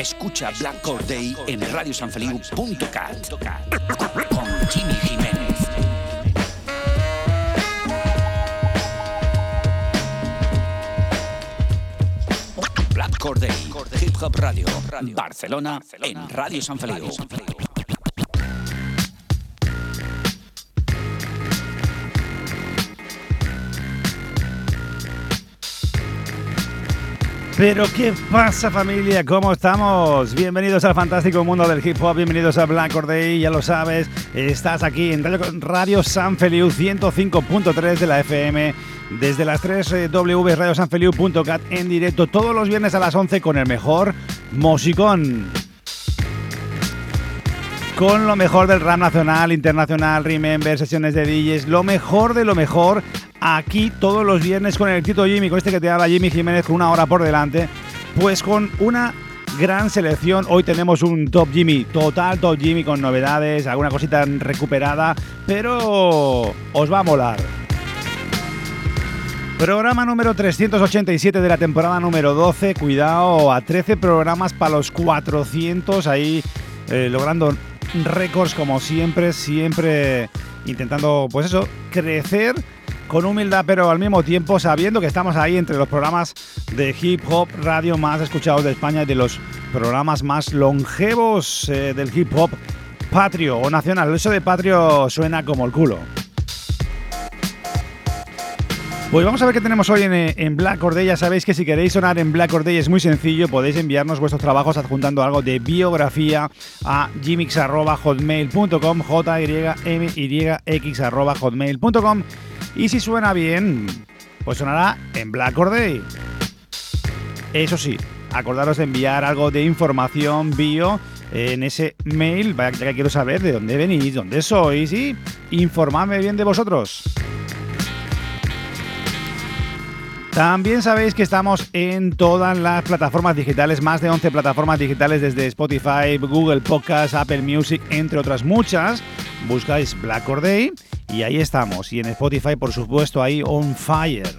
Escucha Black Core Day en radiosanfeliu.cat con Jimmy Jiménez. Black Core Day, Hip Hop Radio, Barcelona, en Radio San Feliu. Pero ¿qué pasa familia? ¿Cómo estamos? Bienvenidos al fantástico mundo del hip hop, bienvenidos a Black Day, ya lo sabes, estás aquí en Radio, San Feliu 105.3 de la FM, desde las 3 W radiosanfeliu.cat en directo todos los viernes a las 11 con el mejor musicón. Con lo mejor del rap nacional, internacional, remember, sesiones de DJs, lo mejor de lo mejor aquí todos los viernes con el Tito Jimmy, con este que te habla Jimmy Jiménez con una hora por delante, pues con una gran selección. Hoy tenemos un Top Jimmy, total Top Jimmy con novedades, alguna cosita recuperada, pero os va a molar. Programa número 387 de la temporada número 12, cuidado, a 13 programas para los 400, ahí eh, logrando récords como siempre, siempre intentando, pues eso, crecer con humildad, pero al mismo tiempo sabiendo que estamos ahí entre los programas de hip hop radio más escuchados de España y de los programas más longevos eh, del hip hop patrio o nacional. Eso de patrio suena como el culo. Pues vamos a ver qué tenemos hoy en, en Black Corday. Ya sabéis que si queréis sonar en Black Corday es muy sencillo. Podéis enviarnos vuestros trabajos adjuntando algo de biografía a gmix.hotmail.com j y si suena bien, pues sonará en Black Day. Eso sí, acordaros de enviar algo de información bio en ese mail, ya que quiero saber de dónde venís, dónde sois y informadme bien de vosotros. También sabéis que estamos en todas las plataformas digitales, más de 11 plataformas digitales desde Spotify, Google Podcast, Apple Music, entre otras muchas. Buscáis Black Day y ahí estamos. Y en Spotify, por supuesto, ahí on fire.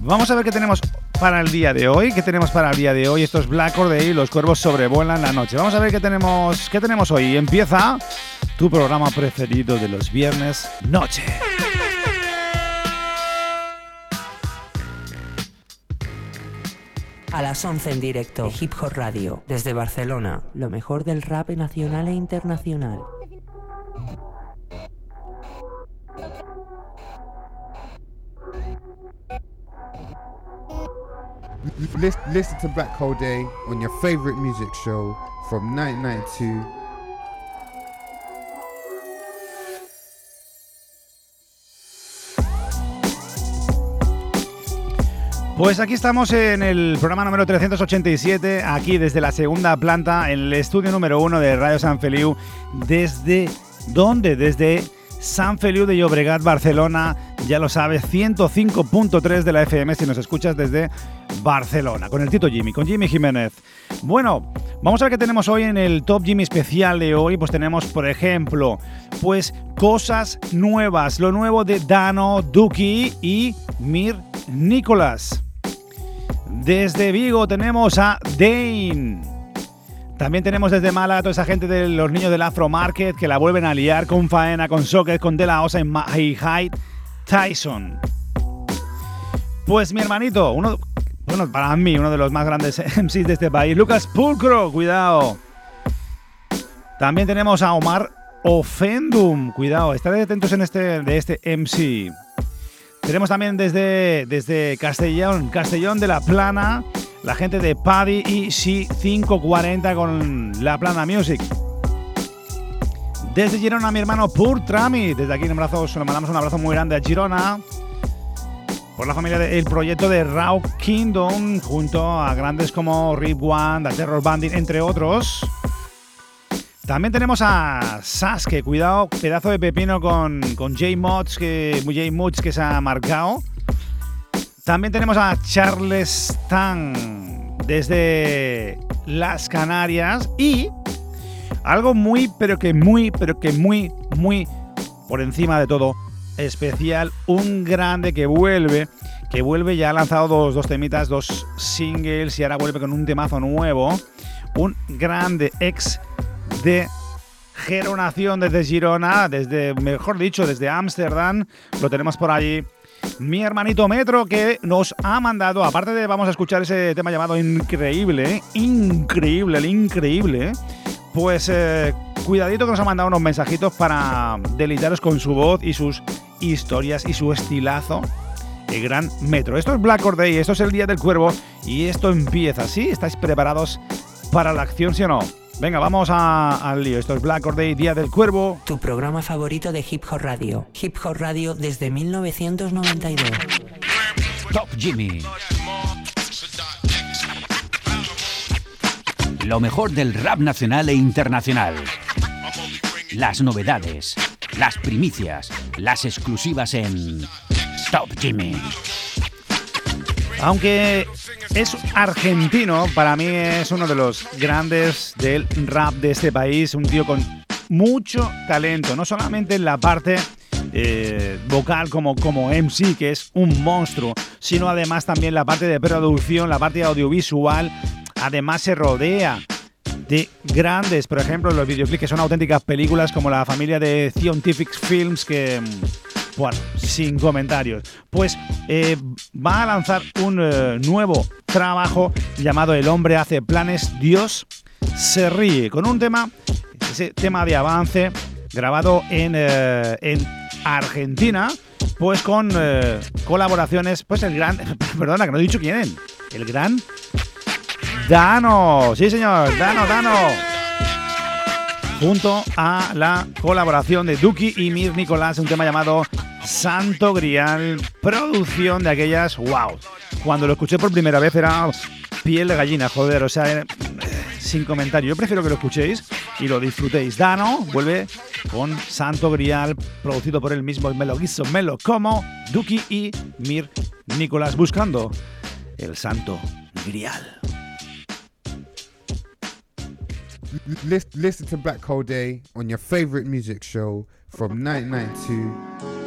Vamos a ver qué tenemos para el día de hoy. ¿Qué tenemos para el día de hoy? Esto es Black Day, los cuervos sobrevuelan la noche. Vamos a ver qué tenemos, qué tenemos hoy. Empieza tu programa preferido de los viernes noche. A las 11 en directo, Hip Hop Radio, desde Barcelona, lo mejor del rap nacional e internacional. Listen to Black Hole Day on your favorite music show from 1992. Pues aquí estamos en el programa número 387, aquí desde la segunda planta, en el estudio número uno de Radio San Feliu. ¿Desde dónde? Desde San Feliu de Llobregat, Barcelona. Ya lo sabes, 105.3 de la FM si nos escuchas desde Barcelona, con el Tito Jimmy, con Jimmy Jiménez. Bueno, vamos a ver qué tenemos hoy en el Top Jimmy especial de hoy. Pues tenemos, por ejemplo, pues cosas nuevas. Lo nuevo de Dano, Duki y Mir Nicolás. Desde Vigo tenemos a Dane. También tenemos desde Málaga a toda esa gente de los niños del Afro Market que la vuelven a liar con Faena, con Socket, con De La Osa y Hyde Tyson. Pues mi hermanito, uno, bueno, para mí, uno de los más grandes MCs de este país, Lucas Pulcro, cuidado. También tenemos a Omar Ofendum, cuidado, estaré atentos en este, de este MC. Tenemos también desde, desde Castellón, Castellón de la Plana, la gente de Paddy y She 540 con La Plana Music. Desde Girona, mi hermano Pur Trami. Desde aquí un abrazo, le mandamos un abrazo muy grande a Girona. por la familia del proyecto de Raw Kingdom, junto a grandes como Rip One, The Terror Bandit, entre otros. También tenemos a Sasuke, cuidado, pedazo de pepino con, con J Mods que, J Mods que se ha marcado. También tenemos a Charles Tan desde las Canarias y algo muy, pero que muy, pero que muy, muy por encima de todo especial, un grande que vuelve, que vuelve, ya ha lanzado dos, dos temitas, dos singles y ahora vuelve con un temazo nuevo, un grande ex de Geronación desde Girona, desde, mejor dicho, desde Ámsterdam. Lo tenemos por allí. Mi hermanito Metro que nos ha mandado, aparte de vamos a escuchar ese tema llamado Increíble, increíble, el increíble, pues eh, cuidadito que nos ha mandado unos mensajitos para delitaros con su voz y sus historias y su estilazo. El gran Metro. Esto es Black Or Day, esto es el Día del Cuervo y esto empieza, ¿sí? ¿Estáis preparados para la acción, sí o no? Venga, vamos al lío. Esto es Black Or Day, Día del Cuervo. Tu programa favorito de Hip Hop Radio. Hip Hop Radio desde 1992. Top Jimmy. Lo mejor del rap nacional e internacional. Las novedades, las primicias, las exclusivas en Top Jimmy. Aunque es argentino, para mí es uno de los grandes del rap de este país, un tío con mucho talento, no solamente en la parte eh, vocal como, como MC, que es un monstruo, sino además también la parte de producción, la parte audiovisual, además se rodea de grandes, por ejemplo, los videoclips que son auténticas películas como la familia de Scientific Films que bueno, sin comentarios. Pues eh, va a lanzar un eh, nuevo trabajo llamado El hombre hace planes, Dios se ríe, con un tema, ese tema de avance grabado en, eh, en Argentina, pues con colaboraciones, pues el gran, perdona que no he dicho quién, el gran Dano, sí señor, Dano, Dano junto a la colaboración de Duki y Mir Nicolás, un tema llamado Santo Grial, producción de aquellas, wow. Cuando lo escuché por primera vez era piel de gallina, joder, o sea, eh, sin comentario. Yo prefiero que lo escuchéis y lo disfrutéis. Dano vuelve con Santo Grial, producido por él mismo, y me lo como, Duki y Mir Nicolás, buscando el Santo Grial. Listen to Black Hole Day on your favorite music show from 1992.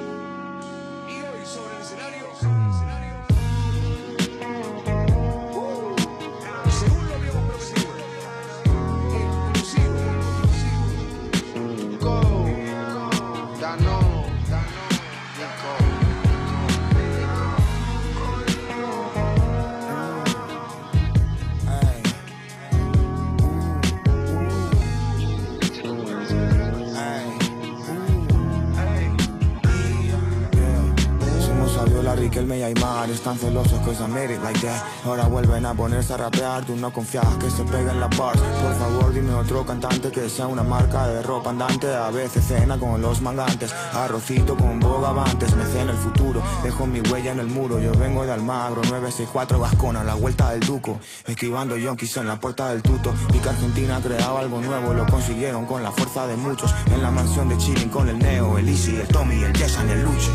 Están celosos cause I made like that. Ahora vuelven a ponerse a rapear, tú no confías que se peguen las bars. Por favor dime otro cantante que sea una marca de ropa andante. A veces cena con los mangantes, arrocito con bogavantes. Me cena el futuro, dejo mi huella en el muro. Yo vengo de Almagro, 964 Vascona, la vuelta del Duco. Esquivando yonkis en la puerta del tuto. Y que Argentina creaba algo nuevo, lo consiguieron con la fuerza de muchos. En la mansión de Chilling con el Neo, el Easy, el Tommy, el Jason, el Luchi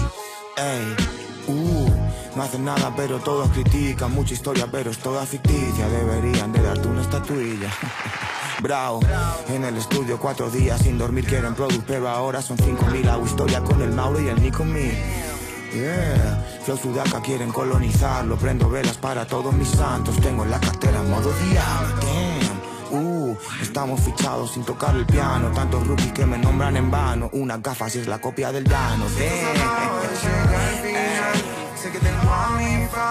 Ey, uh no hacen nada pero todos critican. Mucha historia pero es toda ficticia. Deberían de darte una estatuilla. Bravo, en el estudio cuatro días sin dormir quieren producir Pero ahora son cinco mil. Hago historia con el Mauro y el Nico Me Yeah, Flow Sudaca quieren colonizarlo. Prendo velas para todos mis santos. Tengo en la cartera modo diablo Uh, estamos fichados sin tocar el piano. Tantos rookies que me nombran en vano. Una gafas es la copia del Dano que mi fam, es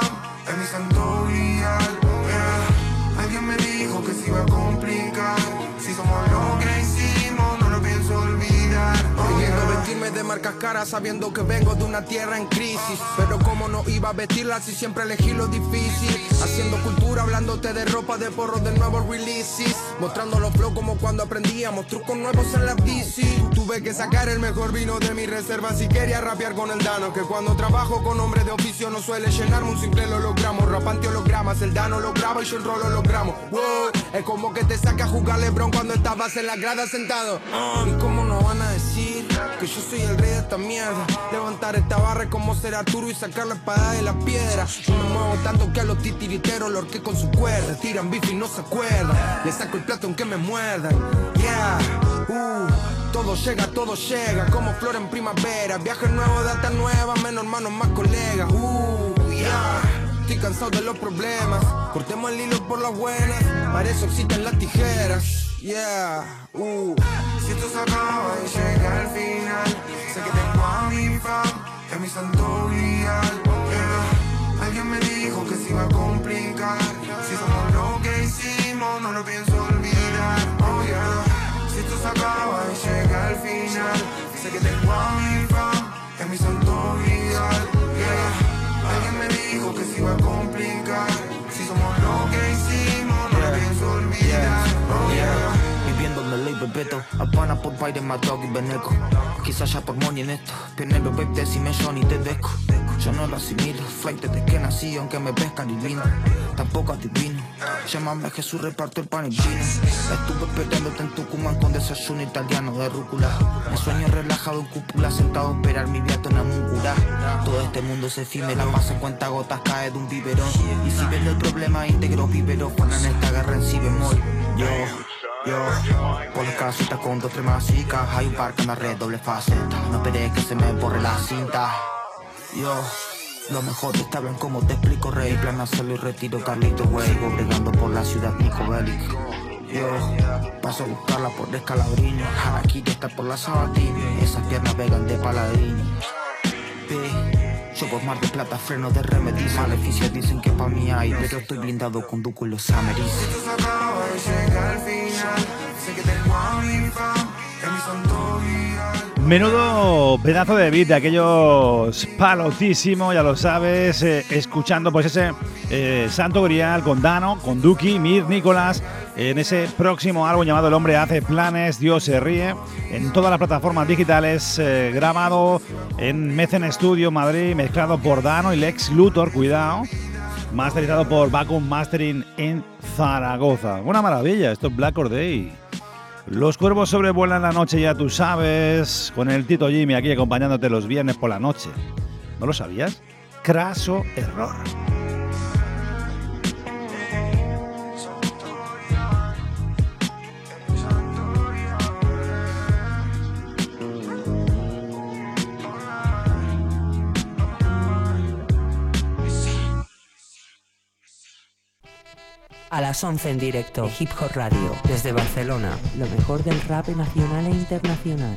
marcas caras sabiendo que vengo de una tierra en crisis. Pero como no iba a vestirla si siempre elegí lo difícil. Haciendo cultura, hablándote de ropa, de porros, de nuevos releases. Mostrando los flow como cuando aprendíamos trucos nuevos en la bici. Tuve que sacar el mejor vino de mi reserva si quería rapear con el Dano. Que cuando trabajo con hombre de oficio no suele llenarme un simple hologramo. Rapante hologramas, el Dano lo graba y yo enrolo hologramo. Wow, es como que te saca a jugar Lebron cuando estabas en la grada sentado. Ah, ¿Y cómo no van a decir que yo soy el rey de esta mierda? Levantar esta barra como ser Arturo y sacar la espada de la piedra. Yo me muevo tanto que a los titiriteros lo orqué con su cuerda. Tiran bife y no se acuerdan. Le saco el plato aunque me muerdan. Yeah, uh, todo llega, todo llega. Como flor en primavera. Viaje nuevo, data nueva. Menos hermanos, más colegas. Uh, yeah. Estoy cansado de los problemas. Cortemos el hilo por las buenas. Para eso existen las tijeras. Yeah, uh. Si esto se acaba y llega al final, sé que tengo a mi fan, es mi santo grial. Yeah. Alguien me dijo que se iba a complicar. Si somos lo que hicimos, no lo pienso olvidar. Oh yeah. Si esto se acaba y llega al final, sé que tengo a mi fan, es mi santo grial. Yeah. Alguien me dijo que se iba a complicar. Bebeto Habana por baile, my dog y Beneco. Quizás ya por money en esto Pionero, babe, decime Johnny, te desco Yo no lo asimilo Flight desde que nací Aunque me ves divino Tampoco adivino Llámame Jesús, reparto el pan y vino. Estuve esperándote en Tucumán Con desayuno italiano de rúcula. Me sueño relajado en cúpula Sentado a esperar mi viato en Amungurá Todo este mundo es efímero Pasa en cuenta gotas cae de un biberón. Y si ven el problema íntegro Vivero Juan en esta guerra en si bemol. Yo por las casitas con dos tres masicas Hay un par que me red doble faceta. No esperé que se me borre la cinta. Yo, lo mejor está bien como te explico rey. Plan hacerlo y retiro Carlito Huevo Bregando por la ciudad Nico Bellic. Yo, paso a buscarla por Descalabrini. Aquí está por la Sabatini. Esas piernas vegan de paladini Ve, por mar de plata freno de remedis Maleficios dicen que pa' mí hay Pero estoy blindado con Duco y los Ameris Menudo pedazo de beat de aquellos palotísimo, ya lo sabes, eh, escuchando pues ese eh, Santo Grial con Dano, con Duki, Mir, Nicolás, en ese próximo álbum llamado El hombre hace planes, Dios se ríe, en todas las plataformas digitales, eh, grabado en Mecen Studio Madrid, mezclado por Dano y Lex Luthor, cuidado, masterizado por Vacuum Mastering en Zaragoza. Una maravilla, esto es Black Or Day. Los cuervos sobrevuelan la noche, ya tú sabes, con el Tito Jimmy aquí acompañándote los viernes por la noche. ¿No lo sabías? Craso error. A las 11 en directo, Hip Hop Radio, desde Barcelona, lo mejor del rap nacional e internacional.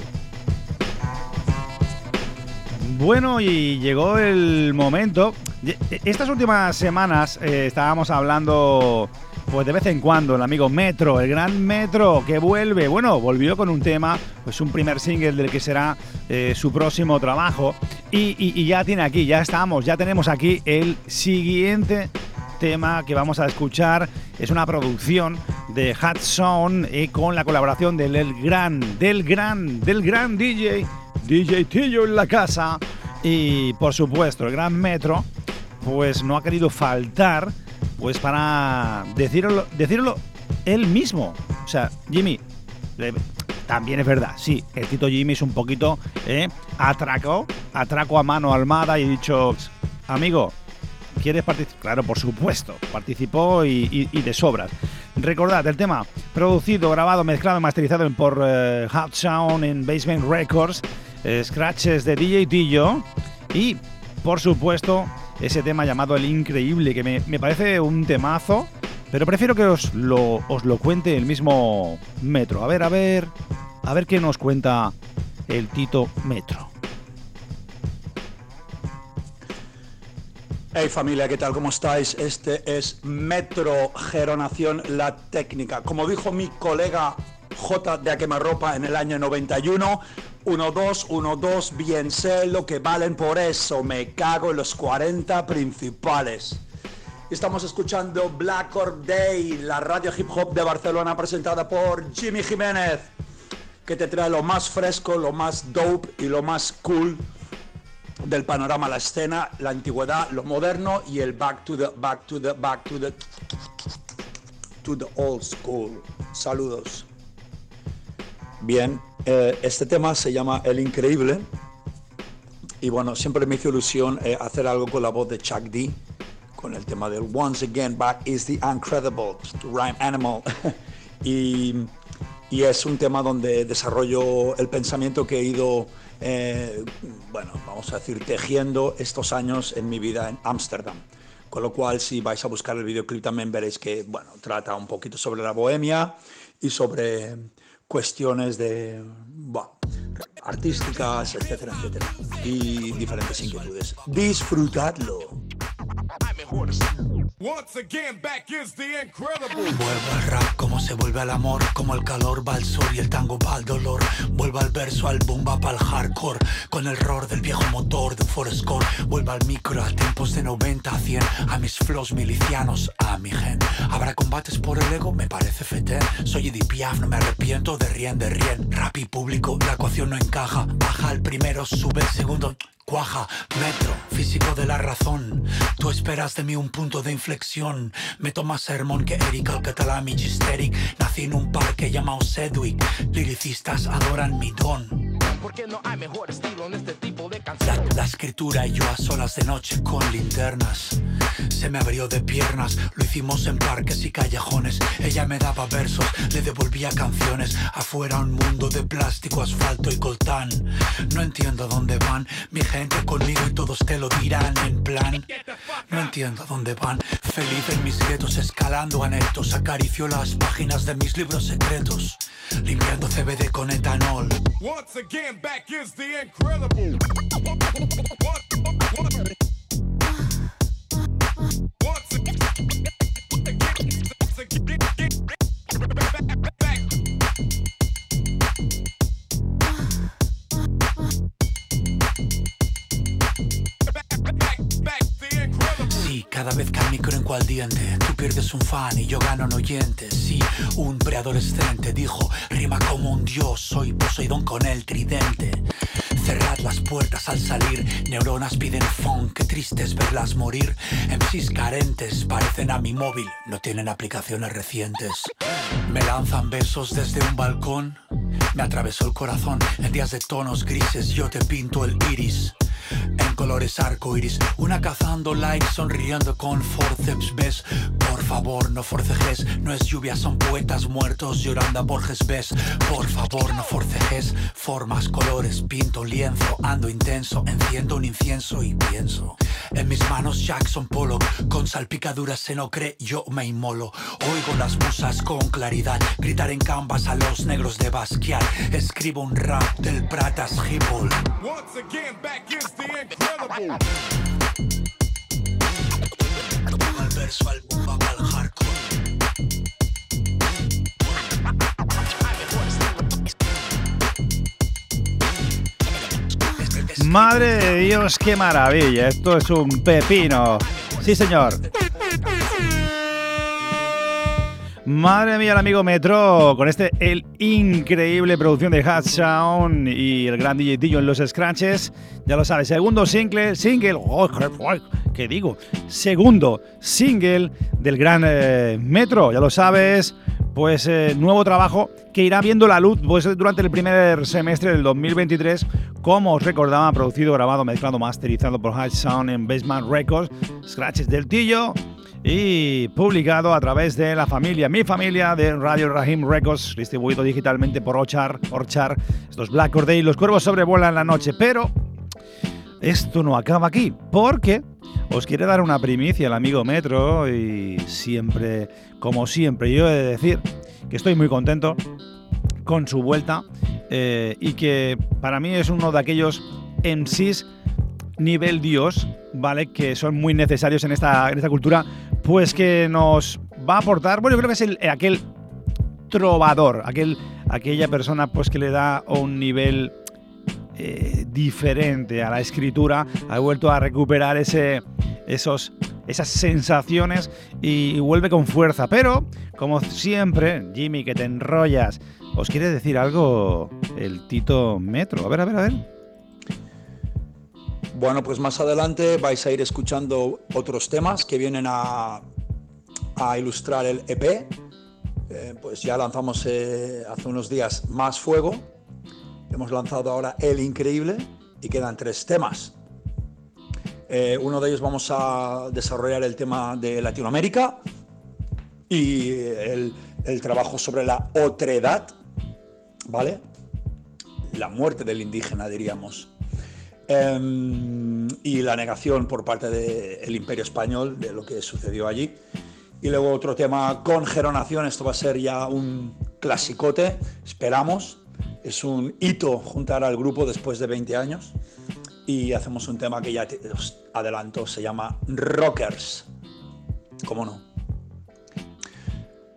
Bueno, y llegó el momento. Ye- Estas últimas semanas eh, estábamos hablando, pues de vez en cuando, el amigo Metro, el gran Metro, que vuelve. Bueno, volvió con un tema, pues un primer single del que será eh, su próximo trabajo. Y- y ya tiene aquí, ya estamos, ya tenemos aquí el siguiente tema que vamos a escuchar. Es una producción de Hudson eh, con la colaboración del el gran, del gran, del gran DJ, DJ Tillo en la casa. Y por supuesto, el gran Metro, pues no ha querido faltar, pues para decirlo, decirlo él mismo. O sea, Jimmy, eh, también es verdad, sí, el Tito Jimmy es un poquito eh, atraco, atraco a mano almada y dicho, amigo, ¿Quieres participar? Claro, por supuesto. Participó y, y- y de sobras. Recordad, el tema producido, grabado, mezclado y masterizado por eh, Hot Sound en Basement Records, eh, scratches de DJ Tillo y, por supuesto, ese tema llamado El Increíble, que me, me parece un temazo, pero prefiero que os lo, os lo cuente el mismo Metro. A ver, a ver, a ver qué nos cuenta el Tito Metro. Hey familia, ¿qué tal? ¿Cómo estáis? Este es Metro Geronación La Técnica. Como dijo mi colega J de A Quemarropa en el año 91, 1-2, 1-2, bien sé lo que valen por eso, me cago en los 40 principales. Estamos escuchando Black Or Day, la radio hip hop de Barcelona presentada por Jimmy Jiménez, que te trae lo más fresco, lo más dope y lo más cool del panorama, la escena, la antigüedad, lo moderno y el back to the, back to the, back to the, to the old school. Saludos. Bien, eh, este tema se llama El Increíble. Y bueno, siempre me hizo ilusión eh, hacer algo con la voz de Chuck D, con el tema del Once Again Back is the Incredible, Rhyme Animal. y, y, es un tema donde desarrollo el pensamiento que he ido, eh, bueno, vamos a decir, tejiendo estos años en mi vida en Ámsterdam. Con lo cual, si vais a buscar el videoclip también veréis que, bueno, trata un poquito sobre la bohemia y sobre cuestiones de artísticas, etcétera, etcétera, y diferentes inquietudes. Disfrutadlo. Vuelvo al rap como se vuelve al amor, como el calor va al sur y el tango va al dolor. Vuelvo al verso, al boom va el hardcore, con el roar del viejo motor de un Forest Core. Vuelvo al micro a tiempos de 90 a 100, a mis flows milicianos, a mi gen. Habrá combates por el ego, me parece fete. Soy Edith Piaf, no me arrepiento de rien, de rien. Rap y público, la ecuación no encaja. Baja el primero, sube el segundo. Cuaja, metro, físico de la razón. Tú esperas de mí un punto de inflexión. Me tomas sermón que Eric Alcatala Magisteric. Nací en un parque llamado Sedwick. Liricistas adoran mi don. Porque no hay mejor estilo en este tipo de la, la, escritura y yo a solas de noche con linternas. Se me abrió de piernas, lo hicimos en parques y callejones. Ella me daba versos, le devolvía canciones. Afuera un mundo de plástico, asfalto y coltán. No entiendo dónde van mi gente conmigo y todos te lo dirán en plan. No entiendo dónde van. Feliz en mis guetos, escalando anetos. Acaricio las páginas de mis libros secretos. Limpiando CBD con etanol. Once again, back is the incredible. Al en cual diente. Tú pierdes un fan y yo gano un oyente. Sí, un preadolescente dijo Rima como un dios, soy Poseidón con el tridente Cerrad las puertas al salir Neuronas piden funk, qué triste es verlas morir. MCs carentes parecen a mi móvil No tienen aplicaciones recientes. Me lanzan besos desde un balcón Me atravesó el corazón En días de tonos grises yo te pinto el iris en colores arco iris. Una cazando likes, sonriendo con forceps. Ves, favor, no forcejes. No es lluvia, son poetas muertos llorando Borges. Ves, por favor, no forcejes. Formas, colores, pinto lienzo, ando intenso. Enciendo un incienso y pienso. En mis manos Jackson Polo, con salpicaduras se no cree, yo me inmolo. Oigo las musas con claridad, gritar en canvas a los negros de Basquiat. Escribo un rap del Pratas Hippol. Once again, back is the incredible. Madre de Dios, qué maravilla. Esto es un pepino. Sí, señor. Madre mía, el amigo Metro, con este el increíble producción de Hat Sound y el gran DJ Dillo en los scratches. Ya lo sabes, segundo single, single, oh, ¿qué digo? Segundo single del gran eh, Metro, ya lo sabes. Pues eh, nuevo trabajo que irá viendo la luz pues, durante el primer semestre del 2023, como os recordaba, producido, grabado, mezclado, masterizado por High Sound en Basement Records, Scratches del Tillo y publicado a través de la familia, mi familia de Radio Rahim Records, distribuido digitalmente por Ochar, Orchar, estos Black Or Day, los cuervos sobrevuelan la noche, pero esto no acaba aquí, porque os quiere dar una primicia el amigo Metro y siempre, como siempre, yo he de decir que estoy muy contento con su vuelta eh, y que para mí es uno de aquellos MCs nivel Dios, ¿vale? Que son muy necesarios en esta, en esta cultura, pues que nos va a aportar, bueno, yo creo que es el, aquel trovador, aquel, aquella persona pues que le da un nivel eh, diferente a la escritura, ha vuelto a recuperar ese, esos, esas sensaciones y vuelve con fuerza. Pero, como siempre, Jimmy, que te enrollas, ¿os quiere decir algo el Tito Metro? A ver, a ver, a ver. Bueno, pues más adelante vais a ir escuchando otros temas que vienen a, ilustrar el EP. Eh, pues ya lanzamos eh, hace unos días Más Fuego. Hemos lanzado ahora El Increíble y quedan tres temas. Eh, uno de ellos vamos a desarrollar el tema de Latinoamérica y el, el trabajo sobre la otredad, ¿vale? La muerte del indígena, diríamos. Em, y la negación por parte del imperio español de lo que sucedió allí. Y luego otro tema con Geronación, esto va a ser ya un clasicote, esperamos. Es un hito juntar al grupo después de 20 años. Y hacemos un tema que ya os adelanto, se llama Rockers. ¿Cómo no?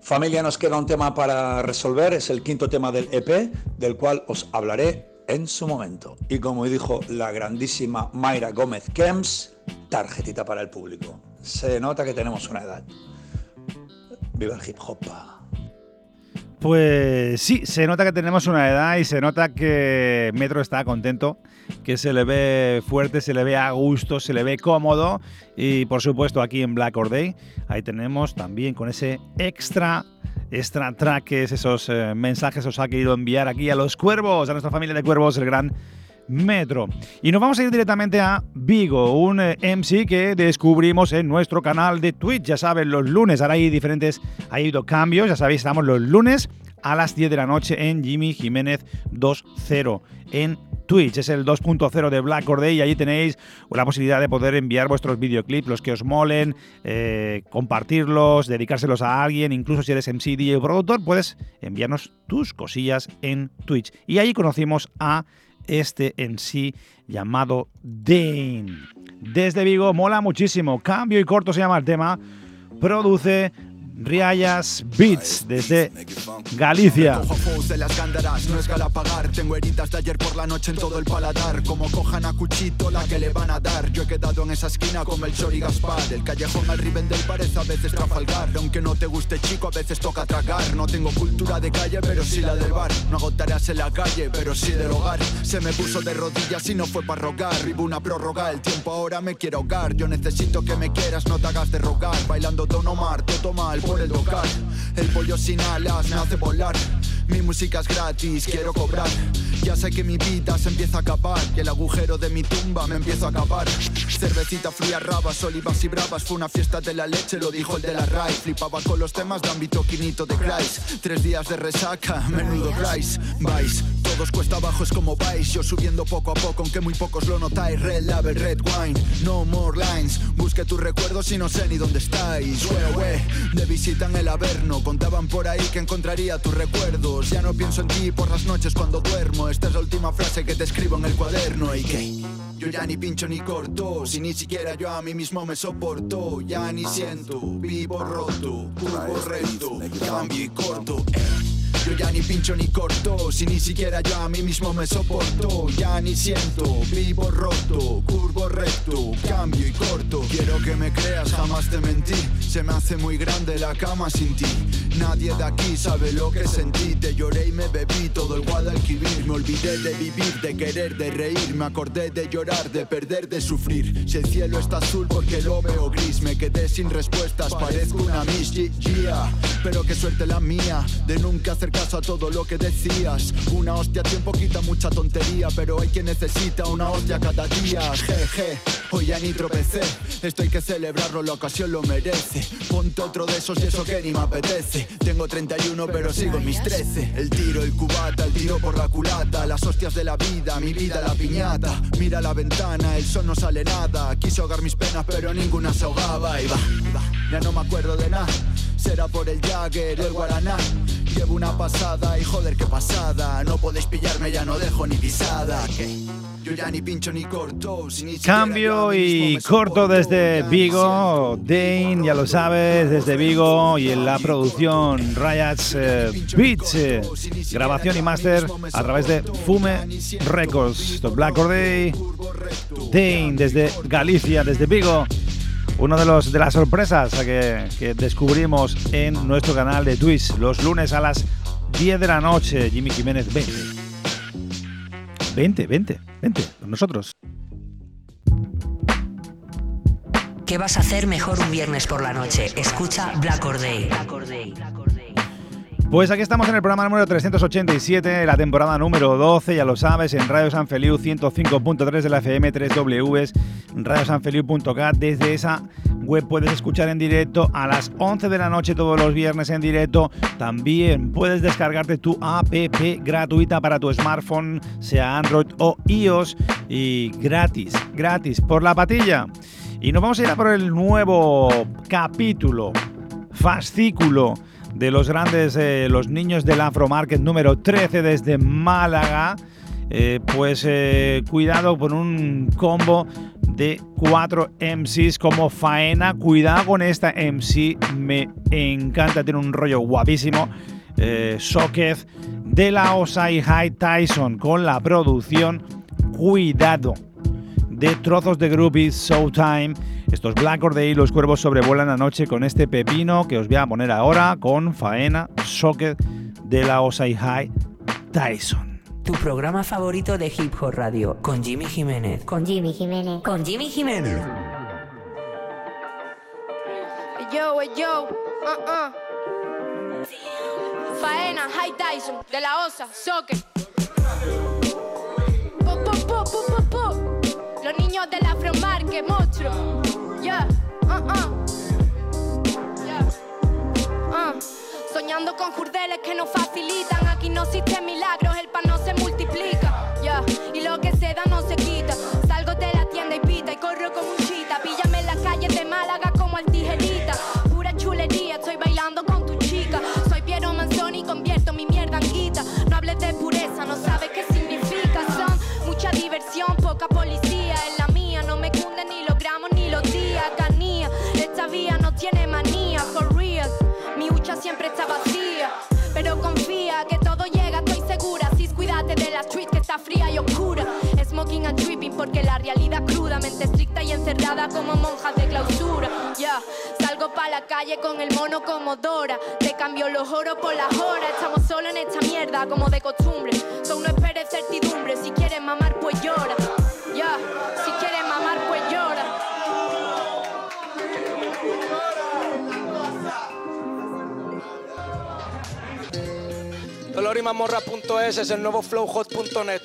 Familia, nos queda un tema para resolver, es el quinto tema del EP, del cual os hablaré en su momento. Y como dijo la grandísima Mayra Gómez Kems, tarjetita para el público. Se nota que tenemos una edad. Viva el hip hop. Pues sí, se nota que tenemos una edad y se nota que Metro está contento, que se le ve fuerte, se le ve a gusto, se le ve cómodo y por supuesto aquí en Black Or Day ahí tenemos también con ese extra extra traques, esos eh, mensajes os ha querido enviar aquí a los cuervos, a nuestra familia de cuervos, el gran Metro. Y nos vamos a ir directamente a Vigo, un eh, MC que descubrimos en nuestro canal de Twitch. Ya saben, los lunes, ahora hay diferentes, ha ido cambios, ya sabéis, estamos los lunes a las 10 de la noche en Jimmy Jiménez 2.0 en Twitch. Es el 2.0 de Black Or Day y allí tenéis la posibilidad de poder enviar vuestros videoclips, los que os molen, eh, compartirlos, dedicárselos a alguien, incluso si eres MC, DJ o productor, puedes enviarnos tus cosillas en Twitch. Y ahí conocimos a este en sí llamado Dane. Desde Vigo mola muchísimo. Cambio y corto se llama el tema. Produce Riayas Beats desde Galicia. No es galapagar. Tengo heridas de ayer por la noche en todo el paladar. Como cojan a cuchito la que le van a dar. Yo he quedado en esa esquina como el Chori Gaspar. El callejón al Rivendell parece a veces Trafalgar. Aunque no te guste chico, a veces toca tragar. No tengo cultura de calle, pero sí la del bar. No hago tareas en la calle, pero sí del hogar. Se me puso de rodillas y no fue para rogar. Vivo una prórroga, el tiempo ahora me quiere ahogar. Yo necesito que me quieras, no te hagas de rogar. Bailando Don Omar, todo mal por el tocar. El pollo sin alas me hace volar. Mi música es gratis, quiero cobrar. Ya sé que mi vida se empieza a acabar. Y el agujero de mi tumba me empiezo a acabar. Cervecita fría, rabas, olivas y bravas. Fue una fiesta de la leche, lo dijo el de la RAI. Flipaba con los temas de ámbito quinito de Christ. Tres días de resaca, menudo Christ. Vais, todos cuesta abajo es como vais. Yo subiendo poco a poco, aunque muy pocos lo notáis. Red label, red wine, no more lines. Busque tus recuerdos y no sé ni dónde estáis. Weh, weh, de visita en el Averno. Contaban por ahí que encontraría tus recuerdos. Ya no pienso en ti por las noches cuando duermo. Esta es la última frase que te escribo en el cuaderno. ¿Y qué? Yo ya ni pincho ni corto, si ni siquiera yo a mí mismo me soporto, ya ni siento, vivo roto, curvo recto, cambio y corto. eh. Yo ya ni pincho ni corto, si ni siquiera yo a mí mismo me soporto, ya ni siento, vivo roto, curvo recto, cambio y corto. Quiero que me creas, jamás te mentí, se me hace muy grande la cama sin ti. Nadie de aquí sabe lo que sentí, te lloré y me bebí todo el Guadalquivir. Me olvidé de vivir, de querer, de reír, me acordé de llorar, de perder, de sufrir. Si el cielo está azul porque lo veo gris, me quedé sin respuestas, parezco una miss. Pero qué suerte la mía de nunca hacer caso a todo lo que decías. Una hostia a tiempo quita mucha tontería, pero hay quien necesita una hostia cada día. Jeje, hoy ya ni tropecé, esto hay que celebrarlo, la ocasión lo merece. Ponte otro de esos y eso que ni me apetece. Tengo 31 pero sigo en mis 13. El tiro, el cubata, el tiro por la culata, las hostias de la vida, mi vida la piñata. Mira la ventana, el sol no sale nada. Quise ahogar mis penas pero ninguna se ahogaba. Y va, y va, ya no me acuerdo de nada. Será por el Jagger, el Guaraná. Llevo una pasada y joder qué pasada. No podéis pillarme, ya no dejo ni pisada. ¿Qué? Yo ya ni pincho ni corto. si ni Cambio y corto desde Vigo, Dane, ya lo sabes, desde Vigo y en la producción Riots eh, Beats, eh, grabación y máster a través de Fume Records, The Black or Day, Dane desde Galicia, desde Vigo. Uno de los de las sorpresas que, que descubrimos en nuestro canal de Twitch los lunes a las 10 de la noche, Jimmy Jiménez 20. 20, 20, 20, con nosotros. ¿Qué vas a hacer mejor un viernes por la noche? Escucha Black or Day. Pues aquí estamos en el programa número 387, la temporada número 12, ya lo sabes, en Radio San Feliu 105.3 de la FM 3W, radiosanfeliu.cat. Desde esa web puedes escuchar en directo a las 11 de la noche todos los viernes en directo. También puedes descargarte tu app gratuita para tu smartphone, sea Android o iOS, y gratis, gratis, por la patilla. Y nos vamos a ir a por el nuevo capítulo, fascículo de los grandes, eh, los niños del Afro Market número 13 desde Málaga. Eh, pues eh, cuidado con un combo de cuatro MCs como Faena. Cuidado con esta MC, me encanta, tiene un rollo guapísimo. Eh, de la Osai High Tyson con la producción Cuidado de trozos de groupies, Showtime. Estos Black Day, los cuervos sobrevuelan anoche con este pepino que os voy a poner ahora con Faena, Socket de la Osai High Tyson. Tu programa favorito de Hip Hop Radio con Jimmy Jiménez. Con Jimmy Jiménez. Con Jimmy Jiménez. Yo, yo, uh -uh. Faena, High Tyson, de la Osa, Soque. Niños del Afro Market, monstruo. Yeah, uh -uh. Yeah. Uh. Soñando con jurdeles que nos facilitan. Aquí no existen milagros, el pan no se multiplica. Encerrada como monjas de clausura. Ya, salgo pa' la calle con el mono como Dora. Te cambio los oros por las horas. Estamos solo en esta mierda como de costumbre. So no esperes certidumbre. Si quieres mamar, pues llora. Ya, si quieres mamar, pues llora. Dolorimamorra.es es el nuevo flowhot.net.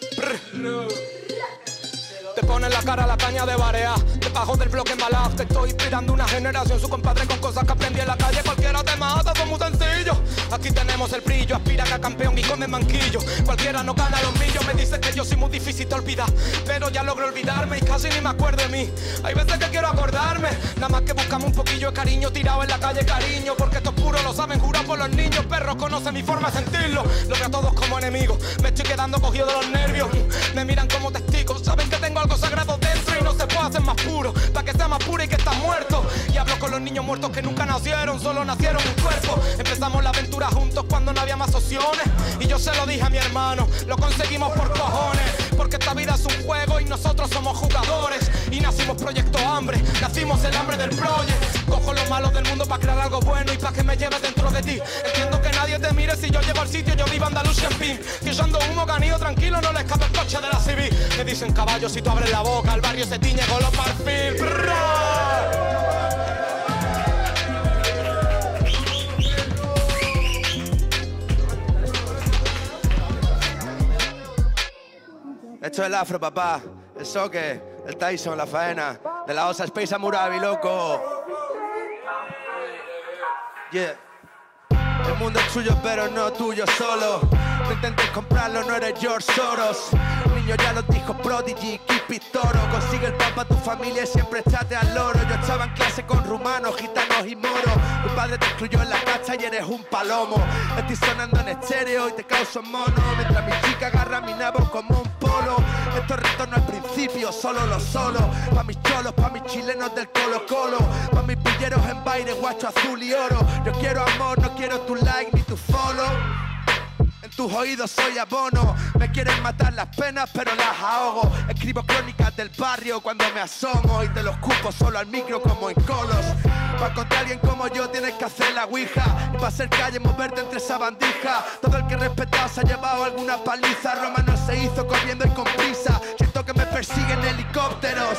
Te pones la cara a la caña de barea. Debajo del bloque malaf. Te estoy inspirando una generación. Su compadre con cosas que aprendí en la calle. Cualquiera te mata, son muy sencillo. Aquí tenemos el brillo. Aspira a campeón y come manquillo. Cualquiera no gana los millos. Me dice que yo soy muy difícil de olvidar. Pero ya logro olvidarme y casi ni me acuerdo de mí. Hay veces que quiero acordarme. Nada más que buscamos un poquillo de cariño tirado en la calle, cariño. Porque estos puros lo saben jurar por los niños. Perros conocen mi forma de sentirlo. Los veo a todos como enemigos. Me estoy quedando cogido de los nervios. Me miran como testigos. Saben que tengo algo sagrado dentro y no se puede hacer más puro. Para que sea más puro y que está muerto. Y hablo con los niños muertos que nunca nacieron, solo nacieron un cuerpo. Empezamos la aventura juntos cuando no había más opciones. Y yo se lo dije a mi hermano, lo conseguimos por cojones. Porque esta vida es un juego y nosotros somos jugadores. Y nacimos proyecto hambre, nacimos el hambre del proyecto. Cojo lo malo del mundo para crear algo bueno y para que me lleve dentro de ti. Entiendo que nadie te mire si yo llego al sitio, yo vivo Andalucía en fin. Que yo ando humo, canillo tranquilo, no le escape el coche de la civil. Me dicen caballo si tú abres la boca, el barrio se tiñe con los perfil. Esto es el afro, papá. El soque, el Tyson, la faena. De la osa Space Amurabi, loco. Yeah. El mundo es tuyo, pero no tuyo solo. No intentes comprarlo, no eres George Soros. Niño ya lo dijo Prodigy, keep it toro. Consigue el papa a tu familia y siempre estate al loro. Yo estaba en clase con rumanos, gitanos y moros. Tu padre te excluyó en la cacha y eres un palomo. Estoy sonando en estéreo y te causo mono. Mientras mi chica agarra mi nabo como un polo. Estos retos no es principio, solo los solos. Pa' mis cholos, pa' mis chilenos del Colo Colo. Pa' mis pilleros en baile, guacho azul y oro. Yo quiero amor, no quiero tu like ni tu follow. Tus oídos soy abono. Me quieren matar las penas, pero las ahogo. Escribo crónicas del barrio cuando me asomo. Y te los cupo solo al micro como en colos. Para contra alguien como yo tienes que hacer la ouija. Y para ser calle, moverte entre esa bandija. Todo el que respetado se ha llevado alguna paliza. Roma no se hizo corriendo y con prisa. Que me persiguen helicópteros.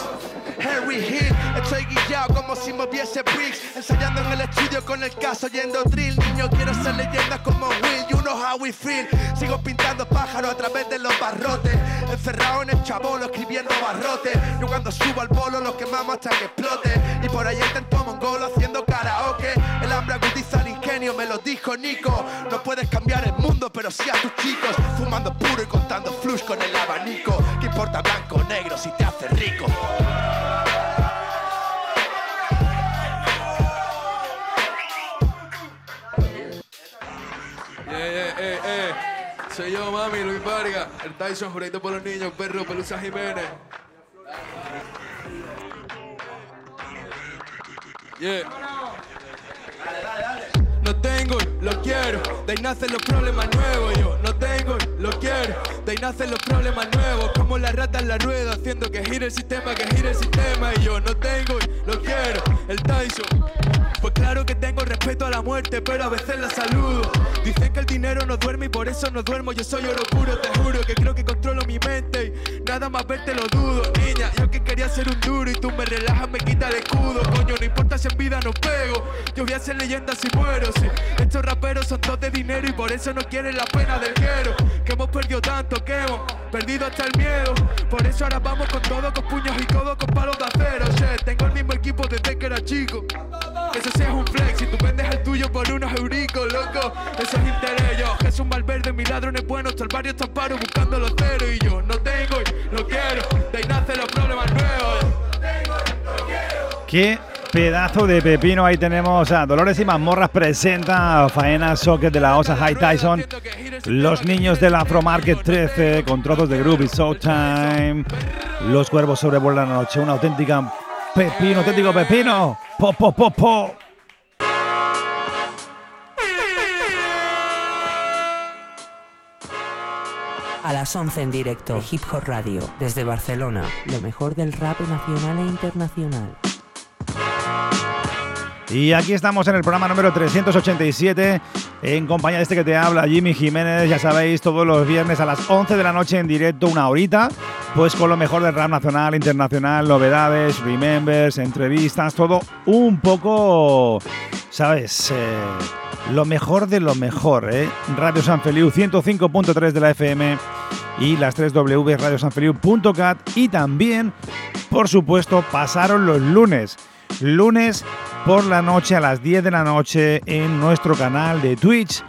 Harry Hill, estoy guillado como si moviese bricks. Ensayando en el estudio con el caso yendo drill. Niño, quiero ser leyenda como Will. You know how we feel. Sigo pintando pájaros a través de los barrotes. Encerrado en el chabolo, escribiendo barrotes. Yo cuando subo al bolo lo quemamos hasta que explote. Y por ahí intento mongolo haciendo karaoke. Hambre agudiza el ingenio, me lo dijo Nico. No puedes cambiar el mundo, pero sí a tus chicos. Fumando puro y contando flush con el abanico. ¿Qué importa blanco o negro si te hace rico? Yeah, yeah, eh, eh. Soy yo, mami, Luis Vargas, el Tyson, jurito por los niños, perro, Pelusa Jiménez. Yeah. Dale, dale, dale. No tengo, lo quiero, de ahí nacen los problemas nuevos. Yo no tengo, lo quiero, de ahí nacen los problemas nuevos. Como la rata en la rueda, haciendo que gire el sistema, que gire el sistema. Y yo no tengo, lo quiero, el Tyson. Pues claro que tengo respeto a la muerte, pero a veces la saludo. Dicen que el dinero no duerme y por eso no duermo. Yo soy oro puro, te juro que creo que controlo mi mente. Y nada más verte lo dudo, niña. Yo que quería ser un duro y tú me relajas, me quita el escudo. Coño, no importa si en vida no pego. Yo voy a ser leyenda si muero, Estos raperos son todos de dinero y por eso no quieren la pena del quiero. Que hemos perdido tanto, que hemos perdido hasta el miedo. Por eso ahora vamos con todo, con puños y codos, con palos de acero. Shit, tengo el mismo equipo desde que era chico. Eso sí es un flex, si tú vendes el tuyo por unos euricos, loco, eso es interés. Yo, Jesús Valverde, mi ladrón es bueno, todo el barrio está paro buscando los ceros. Y yo no tengo y lo quiero, de ahí nacen los problemas nuevos. Qué pedazo de pepino ahí tenemos a Dolores y Mazmorras presenta Faena Socket de la Osa High Tyson. Los niños del Afro Market 13 con trozos de groove y Showtime. Los cuervos sobrevuelan la noche. Una auténtica pepino, auténtico pepino. Po, po, po, po. A las 11 en directo, Hip Hop Radio, desde Barcelona, lo mejor del rap nacional e internacional. Y aquí estamos en el programa número 387 en compañía de este que te habla Jimmy Jiménez, ya sabéis, todos los viernes a las 11 de la noche en directo, una horita, pues con lo mejor del rap nacional, internacional, novedades, remembers, entrevistas, todo un poco, ¿sabes? Eh, lo mejor de lo mejor, ¿eh? Radio San Feliu 105.3 de la FM y las 3 W radiosanfeliu.cat y también, por supuesto, pasaron los lunes. Lunes por la noche a las 10 de la noche en nuestro canal de Twitch.